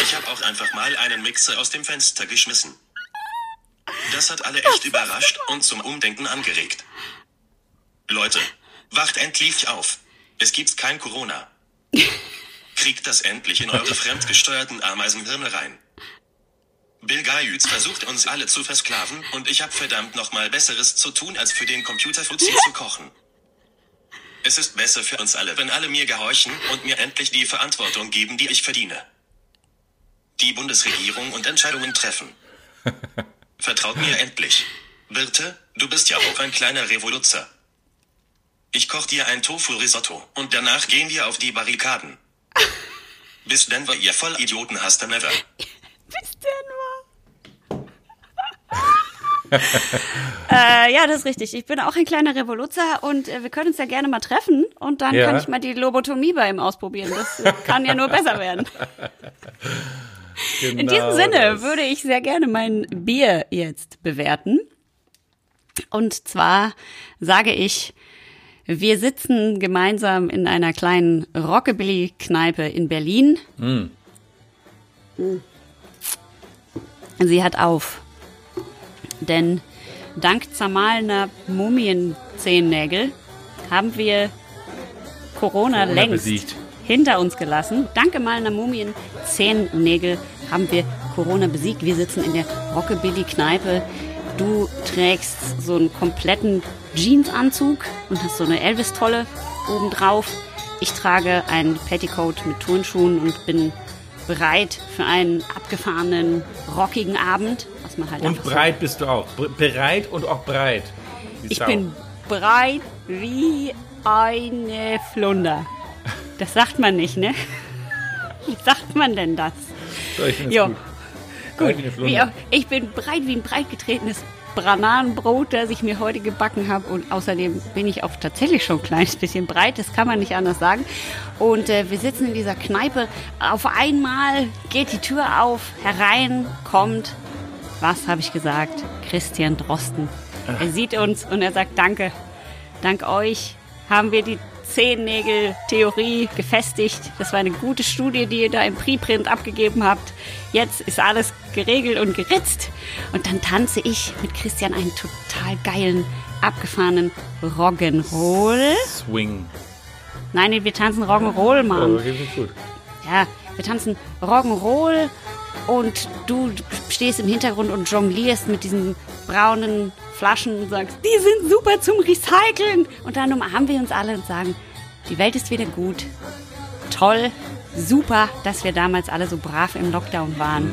Ich habe auch einfach mal einen Mixer aus dem Fenster geschmissen. Das hat alle echt überrascht und zum Umdenken angeregt. Leute, wacht endlich auf. Es gibt kein Corona. Kriegt das endlich in eure fremdgesteuerten Ameisenhirne rein. Bill Gates versucht uns alle zu versklaven und ich habe verdammt nochmal Besseres zu tun, als für den Computerfuzzi zu kochen. Es ist besser für uns alle, wenn alle mir gehorchen und mir endlich die Verantwortung geben, die ich verdiene. Die Bundesregierung und Entscheidungen treffen. Vertraut mir endlich. Birte, du bist ja auch ein kleiner Revoluzer. Ich koch dir ein Tofu-Risotto und danach gehen wir auf die Barrikaden. Bis Denver, ihr Vollidioten, hast never. Bis Denver. äh, ja, das ist richtig. Ich bin auch ein kleiner Revoluzer und äh, wir können uns ja gerne mal treffen und dann Ja. kann ich mal die Lobotomie bei ihm ausprobieren. Das äh, kann ja nur besser werden. In diesem Genau Sinne das. würde ich sehr gerne mein Bier jetzt bewerten. Und zwar sage ich, wir sitzen gemeinsam in einer kleinen Rockabilly-Kneipe in Berlin. Sie hat auf. Denn dank zermahlener Mumienzehennägel haben wir Corona, Corona längst besiegt. Hinter uns gelassen. Dank gemahlener Mumienzehennägel haben wir Corona besiegt. Wir sitzen in der Rockabilly-Kneipe. Du trägst so einen kompletten Jeansanzug und hast so eine Elvis-Tolle obendrauf. Ich trage einen Petticoat mit Turnschuhen und bin bereit für einen abgefahrenen, rockigen Abend. Was man halt Und einfach so- breit bist du auch. Bre- Bereit und auch breit. Ich Sau. bin breit wie eine Flunder. Das sagt man nicht, ne? Wie sagt man denn das? So, ich Jo. es gut. Breit wie auch, ich bin breit wie ein breitgetretenes Bananenbrot, das ich mir heute gebacken habe. Und außerdem bin ich auch tatsächlich schon ein kleines bisschen breit, das kann man nicht anders sagen. Und äh, wir sitzen in dieser Kneipe. Auf einmal geht die Tür auf, herein kommt, was habe ich gesagt? Christian Drosten. Er sieht uns und er sagt Danke. Dank euch haben wir die Zehennägel-Theorie gefestigt. Das war eine gute Studie, die ihr da im Preprint abgegeben habt. Jetzt ist alles geregelt und geritzt. Und dann tanze ich mit Christian einen total geilen, abgefahrenen Rock'n'Roll. Swing. Nein, wir tanzen Rock'n'Roll, Mann. Ich gut. Ja, wir tanzen Rock'n'Roll und du stehst im Hintergrund und jonglierst mit diesen braunen Flaschen und sagst, die sind super zum Recyceln. Und dann umarmen wir uns alle und sagen, die Welt ist wieder gut. Toll, super, dass wir damals alle so brav im Lockdown waren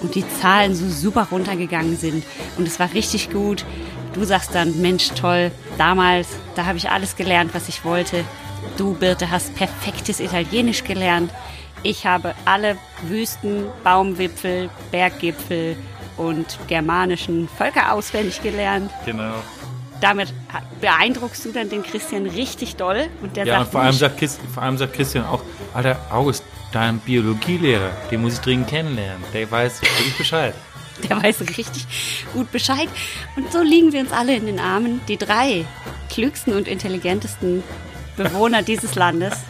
und die Zahlen so super runtergegangen sind. Und es war richtig gut. Du sagst dann, Mensch, toll, damals, da habe ich alles gelernt, was ich wollte. Du, Birte, hast perfektes Italienisch gelernt. Ich habe alle Wüsten, Baumwipfel, Berggipfel und germanischen Völker auswendig gelernt. Genau. Damit beeindruckst du dann den Christian richtig doll. Und der Ja, sagt, und vor allem, sagt Christ, vor allem sagt Christian auch, Alter, August, dein Biologielehrer, den muss ich dringend kennenlernen. Der weiß wirklich Bescheid. Der weiß richtig gut Bescheid. Und so liegen wir uns alle in den Armen, die drei klügsten und intelligentesten Bewohner dieses Landes.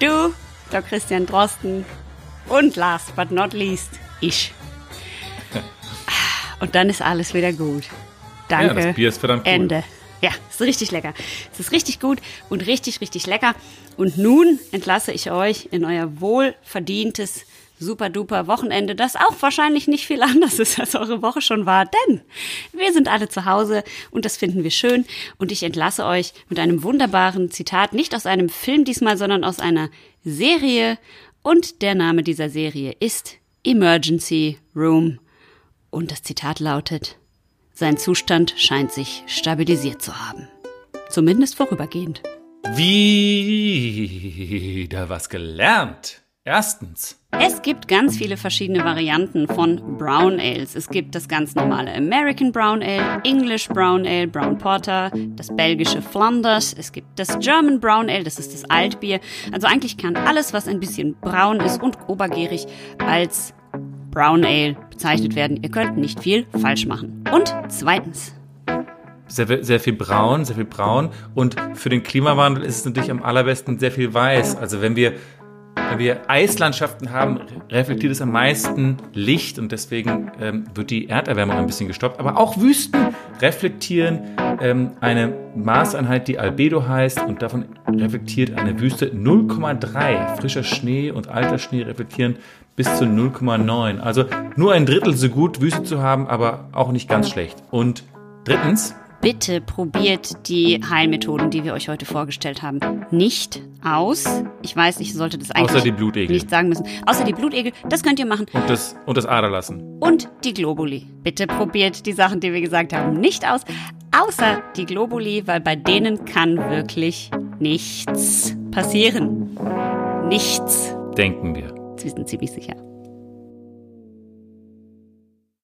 Du, der Christian Drosten und last but not least, ich. Und dann ist alles wieder gut. Danke. Ja, das Bier ist verdammt cool. Ende. Ja, ist richtig lecker. Es ist richtig gut und richtig, richtig lecker. Und nun entlasse ich euch in euer wohlverdientes super duper Wochenende, das auch wahrscheinlich nicht viel anders ist, als eure Woche schon war, denn wir sind alle zu Hause und das finden wir schön und ich entlasse euch mit einem wunderbaren Zitat, nicht aus einem Film diesmal, sondern aus einer Serie und der Name dieser Serie ist Emergency Room und das Zitat lautet, sein Zustand scheint sich stabilisiert zu haben. Zumindest vorübergehend. Wieder was gelernt. Erstens. Es gibt ganz viele verschiedene Varianten von Brown Ales. Es gibt das ganz normale American Brown Ale, English Brown Ale, Brown Porter, das belgische Flanders, es gibt das German Brown Ale, das ist das Altbier. Also eigentlich kann alles, was ein bisschen braun ist und obergärig, als Brown Ale bezeichnet werden. Ihr könnt nicht viel falsch machen. Und zweitens, Sehr, sehr viel braun, sehr viel braun. Und für den Klimawandel ist es natürlich am allerbesten sehr viel weiß. Also wenn wir, wenn wir Eislandschaften haben, reflektiert es am meisten Licht und deswegen ähm, wird die Erderwärmung ein bisschen gestoppt. Aber auch Wüsten reflektieren ähm, eine Maßeinheit, die Albedo heißt und davon reflektiert eine Wüste 0,3. Frischer Schnee und alter Schnee reflektieren bis zu 0,9. Also nur ein Drittel so gut Wüste zu haben, aber auch nicht ganz schlecht. Und drittens, Bitte probiert die Heilmethoden, die wir euch heute vorgestellt haben, nicht aus. Ich weiß, ich sollte das eigentlich Außer die Blutegel. nicht sagen müssen. Außer die Blutegel, das könnt ihr machen. Und das, und das Aderlassen. Und die Globuli. Bitte probiert die Sachen, die wir gesagt haben, nicht aus. Außer die Globuli, weil bei denen kann wirklich nichts passieren. Nichts. Denken wir. Sie sind ziemlich sicher.